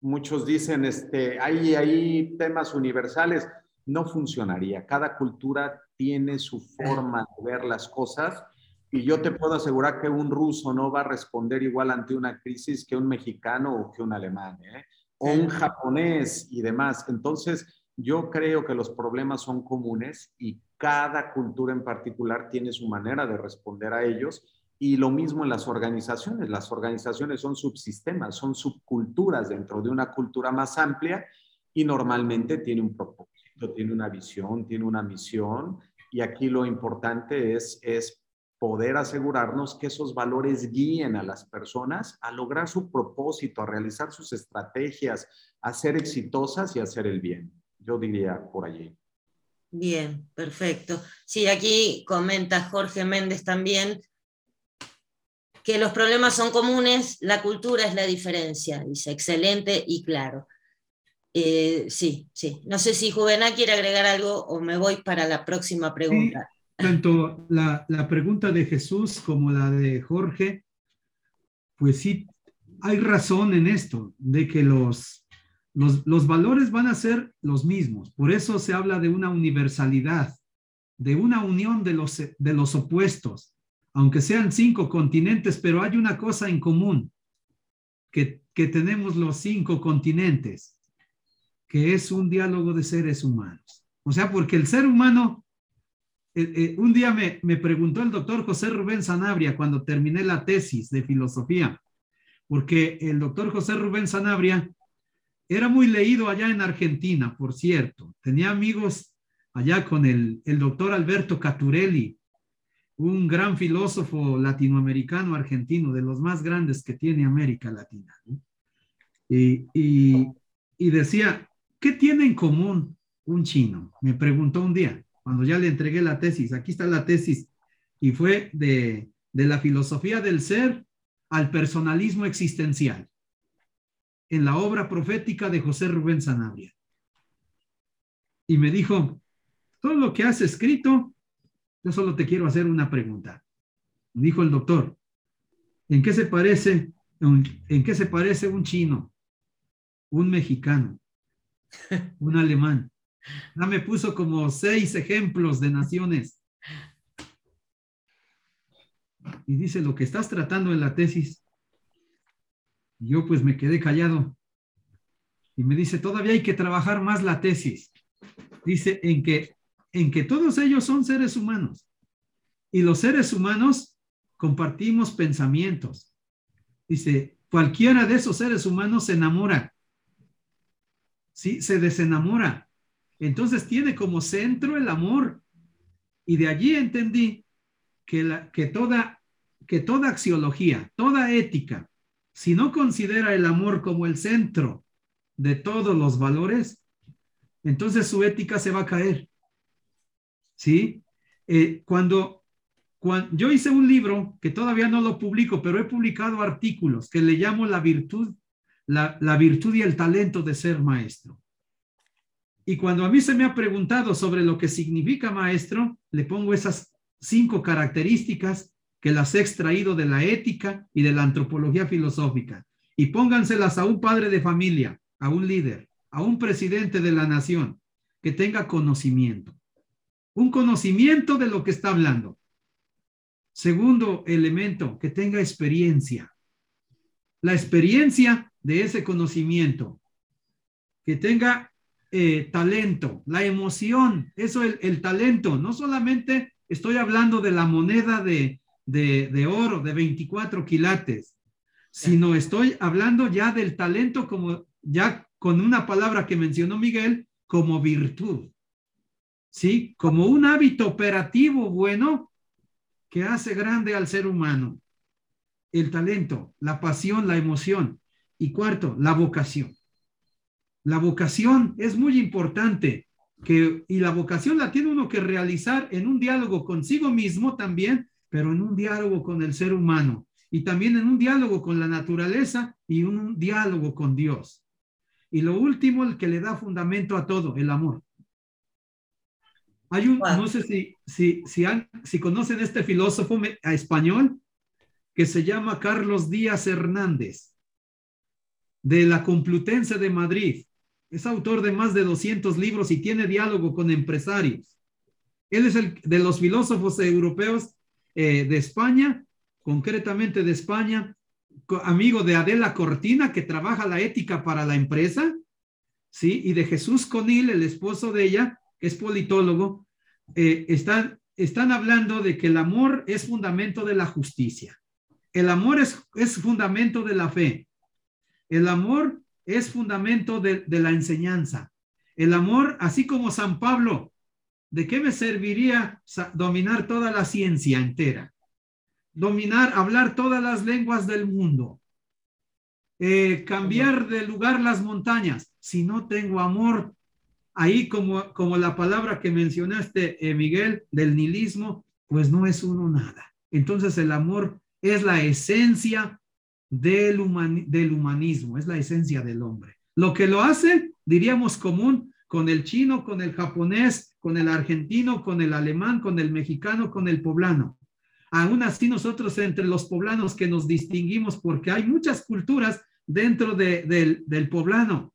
muchos dicen, este, hay, hay temas universales, no funcionaría. Cada cultura tiene su forma de ver las cosas y yo te puedo asegurar que un ruso no va a responder igual ante una crisis que un mexicano o que un alemán, ¿eh? o un japonés y demás. Entonces, yo creo que los problemas son comunes y cada cultura en particular tiene su manera de responder a ellos. Y lo mismo en las organizaciones. Las organizaciones son subsistemas, son subculturas dentro de una cultura más amplia y normalmente tiene un propósito, tiene una visión, tiene una misión. Y aquí lo importante es, es poder asegurarnos que esos valores guíen a las personas a lograr su propósito, a realizar sus estrategias, a ser exitosas y a hacer el bien. Yo diría por allí. Bien, perfecto. Sí, aquí comenta Jorge Méndez también que los problemas son comunes, la cultura es la diferencia, dice, excelente y claro. Eh, sí, sí. No sé si Juvenal quiere agregar algo o me voy para la próxima pregunta tanto la, pregunta de Jesús como la de Jorge, pues sí, hay razón en esto, de que los, los, valores van a ser los mismos. Por eso se habla de una universalidad, de una unión de los, de los opuestos, aunque sean cinco continentes, pero hay una cosa en común, que, que tenemos los cinco continentes, que es un diálogo de seres humanos. O sea, porque el ser humano eh, eh, un día me, me, preguntó el doctor José Rubén Sanabria cuando terminé la tesis de filosofía, porque el doctor José Rubén Sanabria era muy leído allá en Argentina, por cierto. Tenía amigos allá con el, el doctor Alberto Caturelli, un gran filósofo latinoamericano argentino, de los más grandes que tiene América Latina. Y, y, y decía, ¿qué tiene en común un chino? Me preguntó un día cuando ya le entregué la tesis. Aquí está la tesis y fue de, la filosofía del ser al personalismo existencial en la obra profética de José Rubén Sanabria. Y me dijo, todo lo que has escrito, yo solo te quiero hacer una pregunta. Dijo el doctor, ¿En qué se parece? ¿En qué se parece un chino? Un mexicano, un alemán. Ya me puso como seis ejemplos de naciones. Y dice lo que estás tratando en la tesis. yo pues me quedé callado. Y me dice, todavía hay que trabajar más la tesis. Dice, en que, en que todos ellos son seres humanos. Y los seres humanos compartimos pensamientos. Dice, cualquiera de esos seres humanos se enamora. Sí, se desenamora. Entonces tiene como centro el amor. Y de allí entendí que, la, que, toda, que toda axiología, toda ética, si no considera el amor como el centro de todos los valores, entonces su ética se va a caer. ¿Sí? Eh, cuando yo hice un libro que todavía no lo publico, pero he publicado artículos que le llamo la virtud, la, la virtud y el talento de ser maestro. Y cuando a mí se me ha preguntado sobre lo que significa maestro, le pongo esas cinco características que las he extraído de la ética y de la antropología filosófica. Y pónganselas a un padre de familia, a un líder, a un presidente de la nación, que tenga conocimiento. Un conocimiento de lo que está hablando. Segundo elemento, que tenga experiencia. La experiencia de ese conocimiento. Que tenga eh, talento, la emoción, eso el, el, talento. No solamente estoy hablando de la moneda de, de, de oro de 24 quilates, sino estoy hablando ya del talento como ya con una palabra que mencionó Miguel, como virtud. ¿Sí? Como un hábito operativo bueno que hace grande al ser humano. El talento, la pasión, la emoción. Y cuarto, la vocación. La vocación es muy importante que, y la vocación la tiene uno que realizar en un diálogo consigo mismo también, pero en un diálogo con el ser humano y también en un diálogo con la naturaleza y un diálogo con Dios. Y lo último, el que le da fundamento a todo, el amor. Hay un, no sé si, si, si, si conocen este filósofo español que se llama Carlos Díaz Hernández, de la Complutense de Madrid. Es autor de más de 200 libros y tiene diálogo con empresarios. Él es el de los filósofos europeos eh, de España, concretamente de España, amigo de Adela Cortina, que trabaja la ética para la empresa, ¿sí? Y de Jesús Conil, el esposo de ella, que es politólogo, eh, están, están hablando de que el amor es fundamento de la justicia. El amor es, es fundamento de la fe. El amor es fundamento de, la enseñanza. El amor, así como San Pablo, ¿de qué me serviría dominar toda la ciencia entera? Dominar, hablar todas las lenguas del mundo. Eh, cambiar de lugar las montañas. Si no tengo amor, ahí como, como la palabra que mencionaste, eh, Miguel, del nihilismo, pues no es uno nada. Entonces el amor es la esencia del, del humanismo, es la esencia del hombre. Lo que lo hace, diríamos, común con el chino, con el japonés, con el argentino, con el alemán, con el mexicano, con el poblano. Aún así nosotros entre los poblanos que nos distinguimos porque hay muchas culturas dentro del, del poblano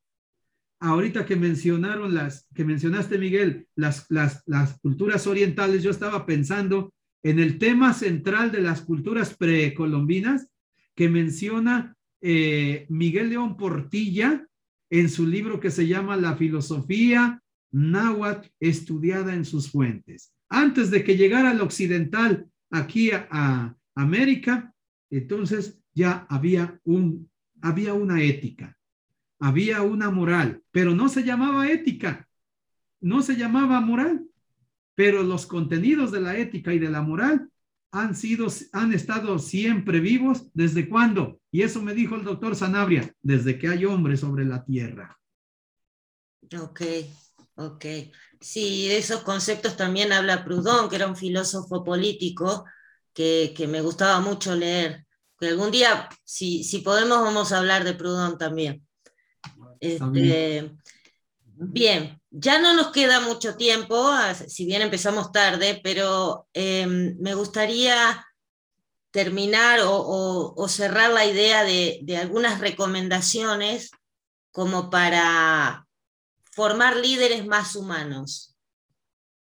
ahorita que mencionaron las, que mencionaste Miguel, las, las, las culturas orientales, yo estaba pensando en el tema central de las culturas precolombinas que menciona eh, Miguel León Portilla en su libro que se llama La filosofía náhuatl estudiada en sus fuentes. Antes de que llegara el occidental aquí a, a América, entonces ya había, un, había una ética había una moral, pero no se llamaba ética, no se llamaba moral, pero los contenidos de la ética y de la moral han sido, han estado siempre vivos. ¿Desde cuándo? Y eso me dijo el doctor Sanabria, desde que hay hombres sobre la tierra. Ok, ok. Sí, esos conceptos también habla Proudhon, que era un filósofo político que, que me gustaba mucho leer. Que algún día, si, si podemos, vamos a hablar de Proudhon también. Este, bien, ya no nos queda mucho tiempo, si bien empezamos tarde, pero em, me gustaría terminar o, cerrar la idea de, algunas recomendaciones como para formar líderes más humanos.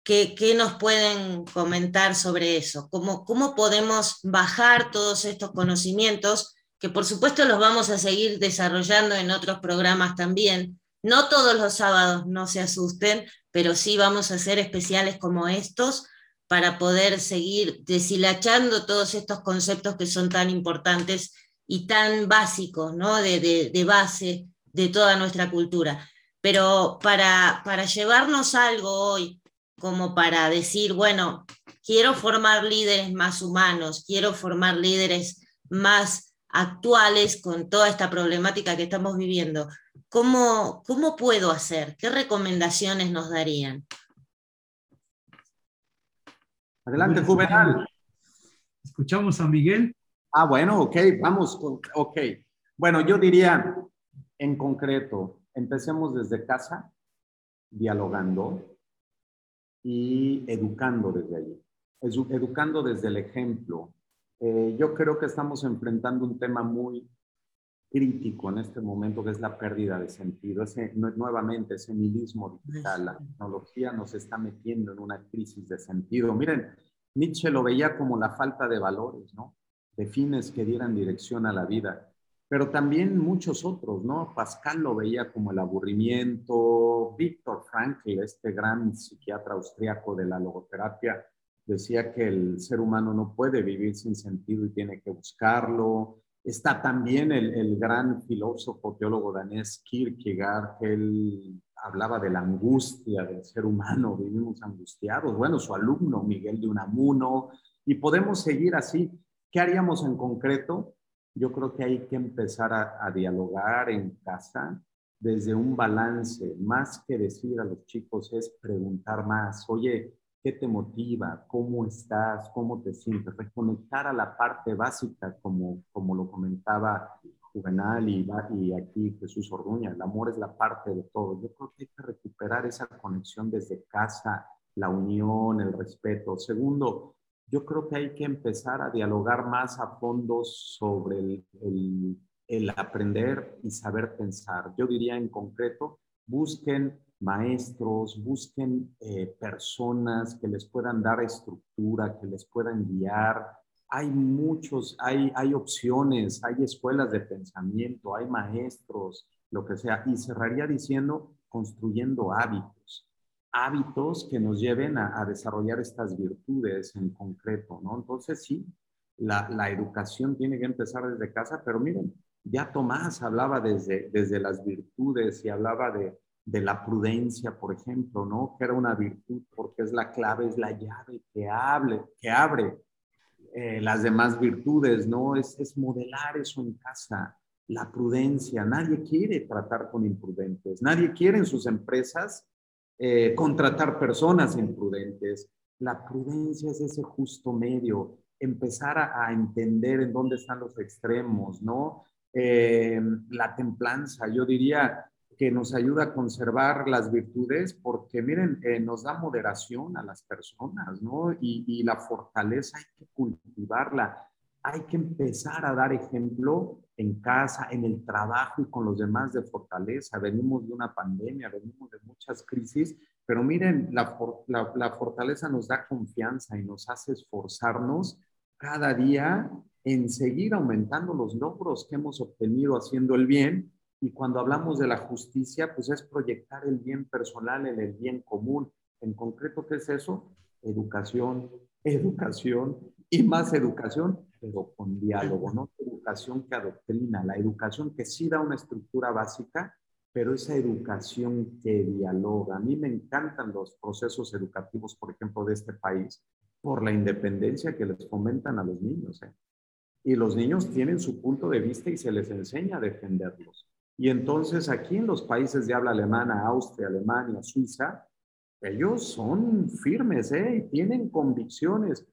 ¿Qué, nos pueden comentar sobre eso? ¿Cómo, ¿Cómo podemos bajar todos estos conocimientos? Que por supuesto los vamos a seguir desarrollando en otros programas también. No todos los sábados, no se asusten, pero sí vamos a hacer especiales como estos para poder seguir deshilachando todos estos conceptos que son tan importantes y tan básicos, ¿no? de, base de toda nuestra cultura. Pero para, para llevarnos algo hoy, como para decir, bueno, quiero formar líderes más humanos, quiero formar líderes más actuales con toda esta problemática que estamos viviendo, ¿cómo, cómo puedo hacer? ¿Qué recomendaciones nos darían? Adelante, Juvenal. Escuchamos a Miguel. Ah, bueno, ok, vamos, ok. Bueno, yo diría, en concreto, empecemos desde casa, dialogando y educando desde allí, educando desde el ejemplo. Eh, yo creo que estamos enfrentando un tema muy crítico en este momento, que es la pérdida de sentido. Ese, nuevamente, ese nihilismo digital, la tecnología nos está metiendo en una crisis de sentido. Miren, Nietzsche lo veía como la falta de valores, ¿no? De fines que dieran dirección a la vida. Pero también muchos otros, ¿no? Pascal lo veía como el aburrimiento. Víctor Frankl, este gran psiquiatra austriaco de la logoterapia, decía que el ser humano no puede vivir sin sentido y tiene que buscarlo. Está también el, gran filósofo, teólogo danés Kierkegaard, que él hablaba de la angustia del ser humano, vivimos angustiados. Bueno, su alumno Miguel de Unamuno, y podemos seguir así. ¿Qué haríamos en concreto? Yo creo que hay que empezar a, a dialogar en casa desde un balance, más que decir a los chicos es preguntar más, oye, ¿Qué te motiva? ¿Cómo estás? ¿Cómo te sientes? Reconectar a la parte básica, como, como lo comentaba Juvenal y, y aquí Jesús Orduña. El amor es la parte de todo. Yo creo que hay que recuperar esa conexión desde casa, la unión, el respeto. Segundo, yo creo que hay que empezar a dialogar más a fondo sobre el, el, el aprender y saber pensar. Yo diría en concreto, busquen maestros, busquen eh, personas que les puedan dar estructura, que les puedan guiar. Hay muchos, hay, hay opciones, hay escuelas de pensamiento, hay maestros, lo que sea. Y cerraría diciendo, construyendo hábitos, hábitos que nos lleven a, desarrollar estas virtudes en concreto, ¿no? Entonces, sí, la, la, educación tiene que empezar desde casa, pero miren, ya Tomás hablaba desde, desde las virtudes y hablaba de, de la prudencia, por ejemplo, ¿no? Que era una virtud porque es la clave, es la llave que, hable, que abre eh, las demás virtudes, ¿no? Es, es modelar eso en casa, la prudencia. Nadie quiere tratar con imprudentes, nadie quiere en sus empresas eh, contratar personas imprudentes. La prudencia es ese justo medio, empezar a, entender en dónde están los extremos, ¿no? Eh, la templanza, yo diría, que nos ayuda a conservar las virtudes porque, miren, eh, nos da moderación a las personas, ¿no? Y, y, la fortaleza hay que cultivarla. Hay que empezar a dar ejemplo en casa, en el trabajo y con los demás de fortaleza. Venimos de una pandemia, venimos de muchas crisis, pero miren, la, la, la fortaleza nos da confianza y nos hace esforzarnos cada día en seguir aumentando los logros que hemos obtenido haciendo el bien y cuando hablamos de la justicia, pues es proyectar el bien personal en el bien común. En concreto, ¿qué es eso? Educación, educación y más educación, pero con diálogo, no educación que adoctrina, la educación que sí da una estructura básica, pero esa educación que dialoga. A mí me encantan los procesos educativos, por ejemplo, de este país, por la independencia que les fomentan a los niños. ¿eh? Y los niños tienen su punto de vista y se les enseña a defenderlos. Y entonces aquí en los países de habla alemana, Austria, Alemania, Suiza, ellos son firmes ¿eh? y tienen convicciones.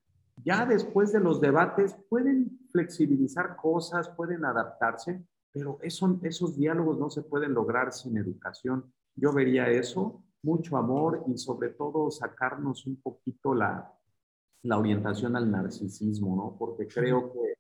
Ya después de los debates pueden flexibilizar cosas, pueden adaptarse, pero esos diálogos no se pueden lograr sin educación. Yo vería eso, mucho amor y sobre todo sacarnos un poquito la, la orientación al narcisismo, ¿no? Porque creo que,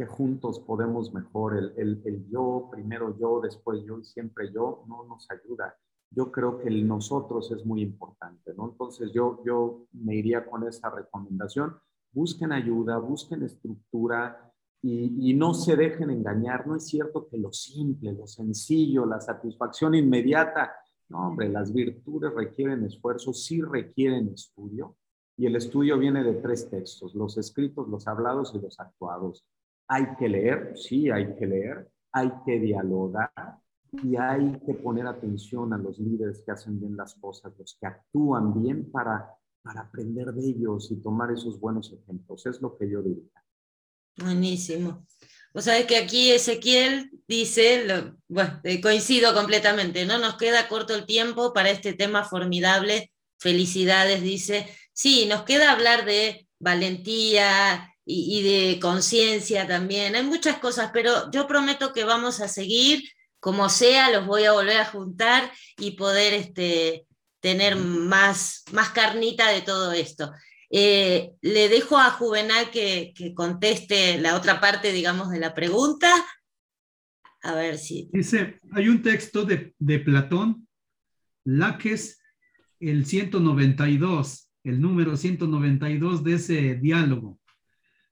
que juntos podemos mejor. El, el, el, yo, primero yo, después yo y siempre yo, no nos ayuda. Yo creo que el nosotros es muy importante, ¿no? Entonces yo, yo me iría con esa recomendación. Busquen ayuda, busquen estructura y, y no se dejen engañar. No es cierto que lo simple, lo sencillo, la satisfacción inmediata, no, hombre, las virtudes requieren esfuerzo, sí requieren estudio, y el estudio viene de tres textos, los escritos, los hablados y los actuados. Hay que leer, sí, hay que leer, hay que dialogar y hay que poner atención a los líderes que hacen bien las cosas, los que actúan bien para, para aprender de ellos y tomar esos buenos ejemplos. Es lo que yo diría. Buenísimo. Vos sabés que aquí Ezequiel dice, bueno, eh, coincido completamente, no nos queda corto el tiempo para este tema formidable. Felicidades, dice. Sí, nos queda hablar de valentía y, de conciencia también. Hay muchas cosas, pero yo prometo que vamos a seguir, como sea, los voy a volver a juntar y poder este, tener más, más carnita de todo esto. Eh, le dejo a Juvenal que, conteste la otra parte, digamos, de la pregunta. A ver si. Dice, hay un texto de, de Platón, Laques, el 192, el número 192 de ese diálogo.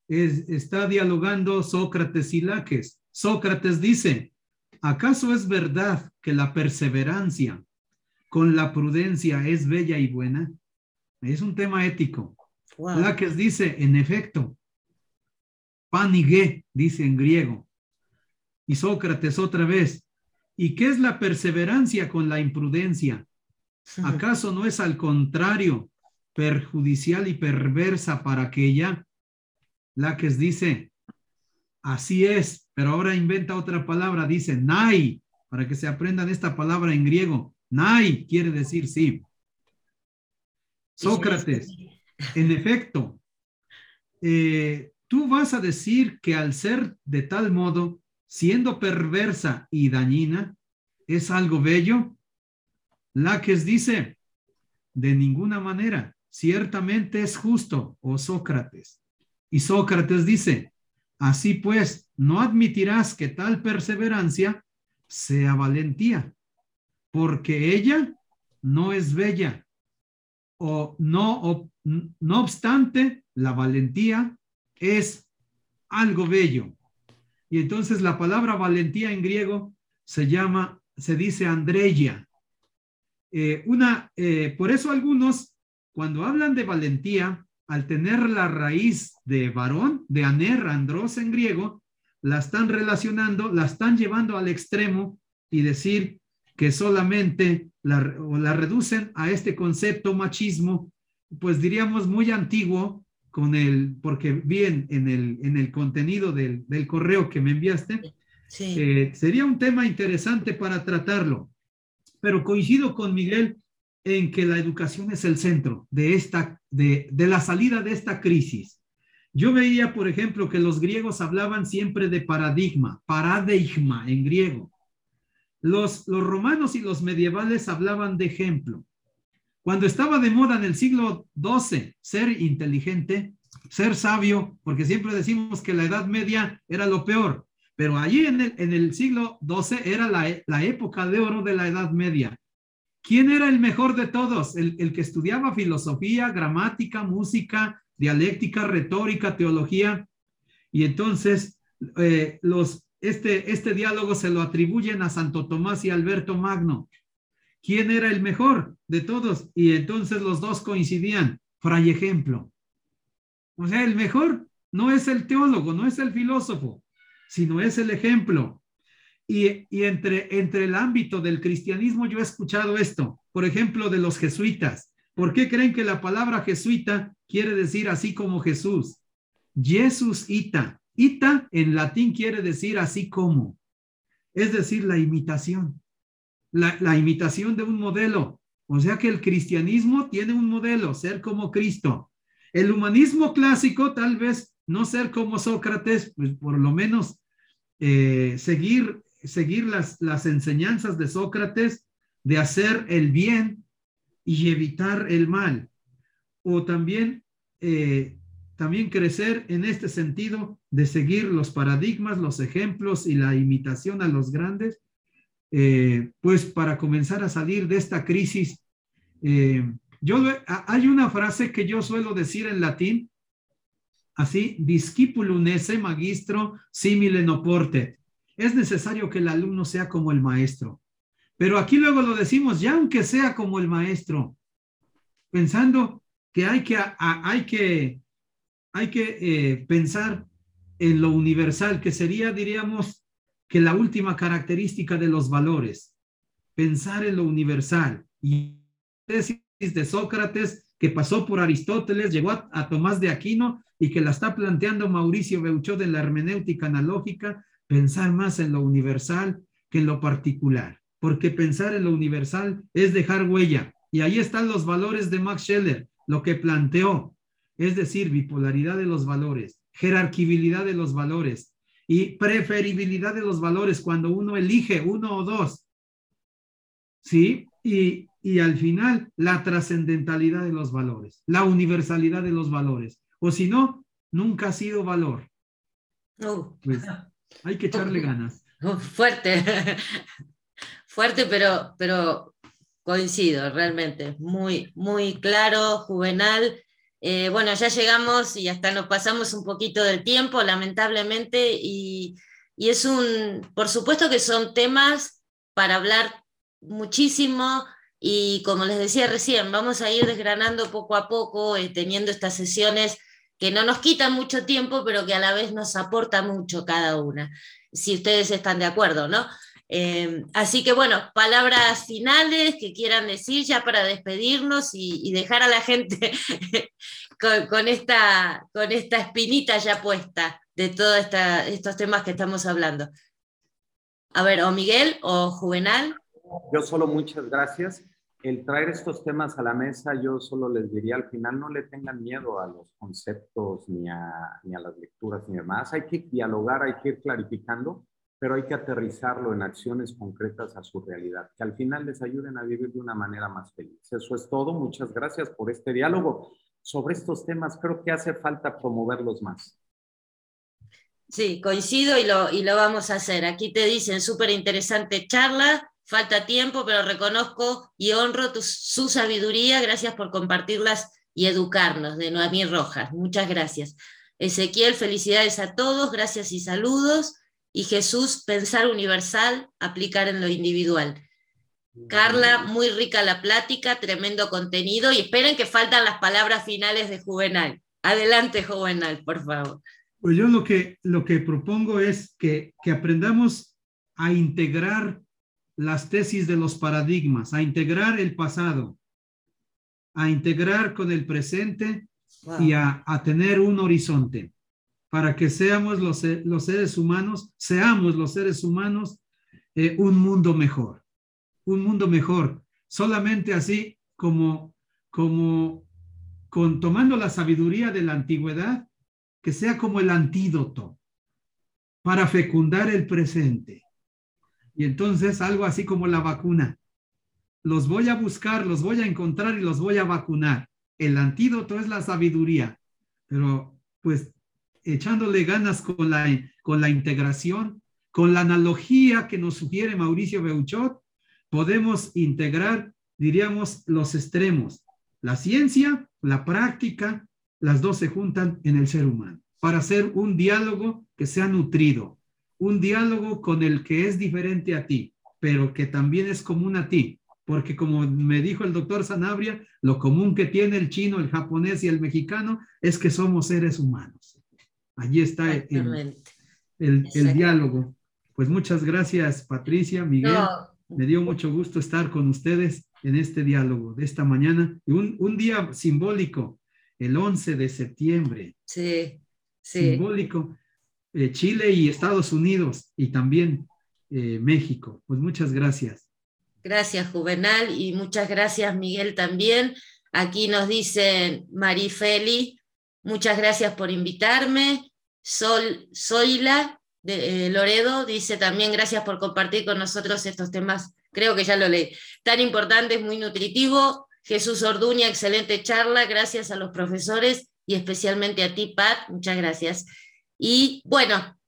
Es, está dialogando Sócrates y Laques. Sócrates dice, ¿acaso es verdad que la perseverancia con la prudencia es bella y buena? Es un tema ético. Laques dice, en efecto, panigé, dice en griego. Y Sócrates otra vez, ¿y qué es la perseverancia con la imprudencia? ¿Acaso no es al contrario perjudicial y perversa para aquella, la que dice, así es, pero ahora inventa otra palabra, dice nai, para que se aprendan esta palabra en griego. Nai quiere decir sí. Sócrates, en efecto, eh, tú vas a decir que al ser de tal modo, siendo perversa y dañina, es algo bello. La que dice, de ninguna manera ciertamente es justo, oh Sócrates. Y Sócrates dice, así pues, no admitirás que tal perseverancia sea valentía, porque ella no es bella, o no, no obstante, la valentía es algo bello. Y entonces la palabra valentía en griego se llama, se dice andreya. Eh, una, eh, por eso algunos cuando hablan de valentía, al tener la raíz de varón, de aner, andros en griego, la están relacionando, la están llevando al extremo y decir que solamente la, o la reducen a este concepto machismo, pues diríamos muy antiguo, con el, porque bien en el, en el contenido del, del correo que me enviaste, eh, sería un tema interesante para tratarlo. Pero coincido con Miguel en que la educación es el centro de, esta, de, de la salida de esta crisis. Yo veía, por ejemplo, que los griegos hablaban siempre de paradigma, paradigma en griego. Los, los romanos y los medievales hablaban de ejemplo. Cuando estaba de moda en el siglo XII ser inteligente, ser sabio, porque siempre decimos que la Edad Media era lo peor, pero allí en el, en el siglo XII era la, la época de oro de la Edad Media. ¿Quién era el mejor de todos? El, que estudiaba filosofía, gramática, música, dialéctica, retórica, teología. Y entonces eh, los, este, este diálogo se lo atribuyen a Santo Tomás y Alberto Magno. ¿Quién era el mejor de todos? Y entonces los dos coincidían. Fray ejemplo. O sea, el mejor no es el teólogo, no es el filósofo, sino es el ejemplo. Y, entre, entre el ámbito del cristianismo yo he escuchado esto, por ejemplo, de los jesuitas. ¿Por qué creen que la palabra jesuita quiere decir así como Jesús? Jesús ita. Ita en latín quiere decir así como. Es decir, la imitación. La, la imitación de un modelo. O sea que el cristianismo tiene un modelo, ser como Cristo. El humanismo clásico, tal vez no ser como Sócrates, pues por lo menos eh, seguir seguir las, las enseñanzas de Sócrates de hacer el bien y evitar el mal. O también eh, también crecer en este sentido de seguir los paradigmas, los ejemplos y la imitación a los grandes, eh, pues para comenzar a salir de esta crisis. Eh, yo hay una frase que yo suelo decir en latín, así, discipulum esse magistro simile no porte. Es necesario que el alumno sea como el maestro. Pero aquí luego lo decimos, ya aunque sea como el maestro, pensando que hay que, hay que, hay que eh, pensar en lo universal, que sería, diríamos, que la última característica de los valores, pensar en lo universal. Y tesis de Sócrates que pasó por Aristóteles, llegó a, Tomás de Aquino y que la está planteando Mauricio Beuchot de la hermenéutica analógica, pensar más en lo universal que en lo particular, porque pensar en lo universal es dejar huella. Y ahí están los valores de Max Scheller, lo que planteó, es decir, bipolaridad de los valores, jerarquibilidad de los valores y preferibilidad de los valores cuando uno elige uno o dos. ¿Sí? Y, y al final la trascendentalidad de los valores, la universalidad de los valores. O si no, nunca ha sido valor. Pues, hay que echarle ganas. fuerte, fuerte, pero, pero coincido realmente. Muy, muy claro, juvenal. Eh, bueno, ya llegamos y hasta nos pasamos un poquito del tiempo, lamentablemente, y, y es un, por supuesto que son temas para hablar muchísimo, y como les decía recién, vamos a ir desgranando poco a poco, eh, teniendo estas sesiones que no nos quitan mucho tiempo, pero que a la vez nos aporta mucho cada una, si ustedes están de acuerdo, ¿no? Eh, así que bueno, palabras finales que quieran decir ya para despedirnos y, dejar a la gente con, esta, con esta espinita ya puesta de todos estos temas que estamos hablando. A ver, o Miguel o Juvenal. Yo solo muchas gracias. El traer estos temas a la mesa, yo solo les diría al final, no le tengan miedo a los conceptos ni a, ni a las lecturas ni demás. Hay que dialogar, hay que ir clarificando, pero hay que aterrizarlo en acciones concretas a su realidad, que al final les ayuden a vivir de una manera más feliz. Eso es todo. Muchas gracias por este diálogo. Sobre estos temas, creo que hace falta promoverlos más. Sí, coincido y lo, y lo vamos a hacer. Aquí te dicen, súper interesante charla Falta tiempo, pero reconozco y honro su sabiduría. Gracias por compartirlas y educarnos de Noemí Rojas. Muchas gracias. Ezequiel, felicidades a todos, gracias y saludos. Y Jesús, pensar universal, aplicar en lo individual. Carla, muy rica la plática, tremendo contenido y esperen que faltan las palabras finales de Juvenal. Adelante, Juvenal, por favor. Pues yo lo que, lo que propongo es que, que aprendamos a integrar las tesis de los paradigmas, a integrar el pasado, a integrar con el presente y a, tener un horizonte para que seamos los, los seres humanos, seamos los seres humanos eh, un mundo mejor, un mundo mejor. Solamente así como, como con, tomando la sabiduría de la antigüedad, que sea como el antídoto para fecundar el presente y entonces algo así como la vacuna. Los voy a buscar, los voy a encontrar y los voy a vacunar. El antídoto es la sabiduría, pero pues echándole ganas con la, con la integración, con la analogía que nos sugiere Mauricio Beuchot, podemos integrar, diríamos, los extremos. La ciencia, la práctica, las dos se juntan en el ser humano para hacer un diálogo que sea nutrido, un diálogo con el que es diferente a ti, pero que también es común a ti, porque como me dijo el doctor Sanabria, lo común que tiene el chino, el japonés y el mexicano es que somos seres humanos. Allí está el, el, diálogo. Pues muchas gracias, Patricia, Miguel. Me dio mucho gusto estar con ustedes en este diálogo de esta mañana. Y un, un día simbólico, el 11 de septiembre. Sí, sí. Simbólico eh, Chile y Estados Unidos y también eh, México. Pues muchas gracias. Gracias, Juvenal, y muchas gracias, Miguel, también. Aquí nos dicen Marifeli, muchas gracias por invitarme. Sol, Zoila de eh, Loredo dice también gracias por compartir con nosotros estos temas. Creo que ya lo leí. Tan importante, muy nutritivo. Jesús Orduña, excelente charla. Gracias a los profesores y especialmente a ti, Pat, muchas gracias. Y bueno,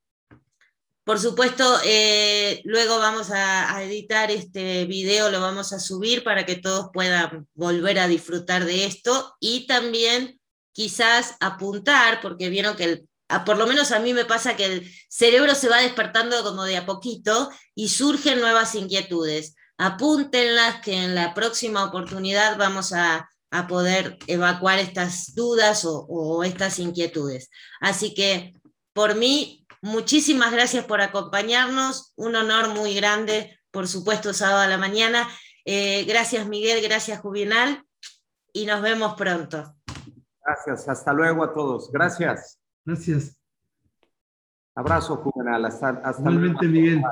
por supuesto, eh, luego vamos a, editar este video, lo vamos a subir para que todos puedan volver a disfrutar de esto y también quizás apuntar, porque vieron que por lo menos a mí me pasa que el cerebro se va despertando como de a poquito y surgen nuevas inquietudes. Apúntenlas que en la próxima oportunidad vamos a, poder evacuar estas dudas o estas inquietudes. Así que por mí, muchísimas gracias por acompañarnos, un honor muy grande, por supuesto, sábado a la mañana. Eh, gracias Miguel, gracias Juvenal y nos vemos pronto. Gracias, hasta luego a todos. Gracias. Gracias. Abrazo, Juvenal. Hasta, hasta Igualmente, Miguel.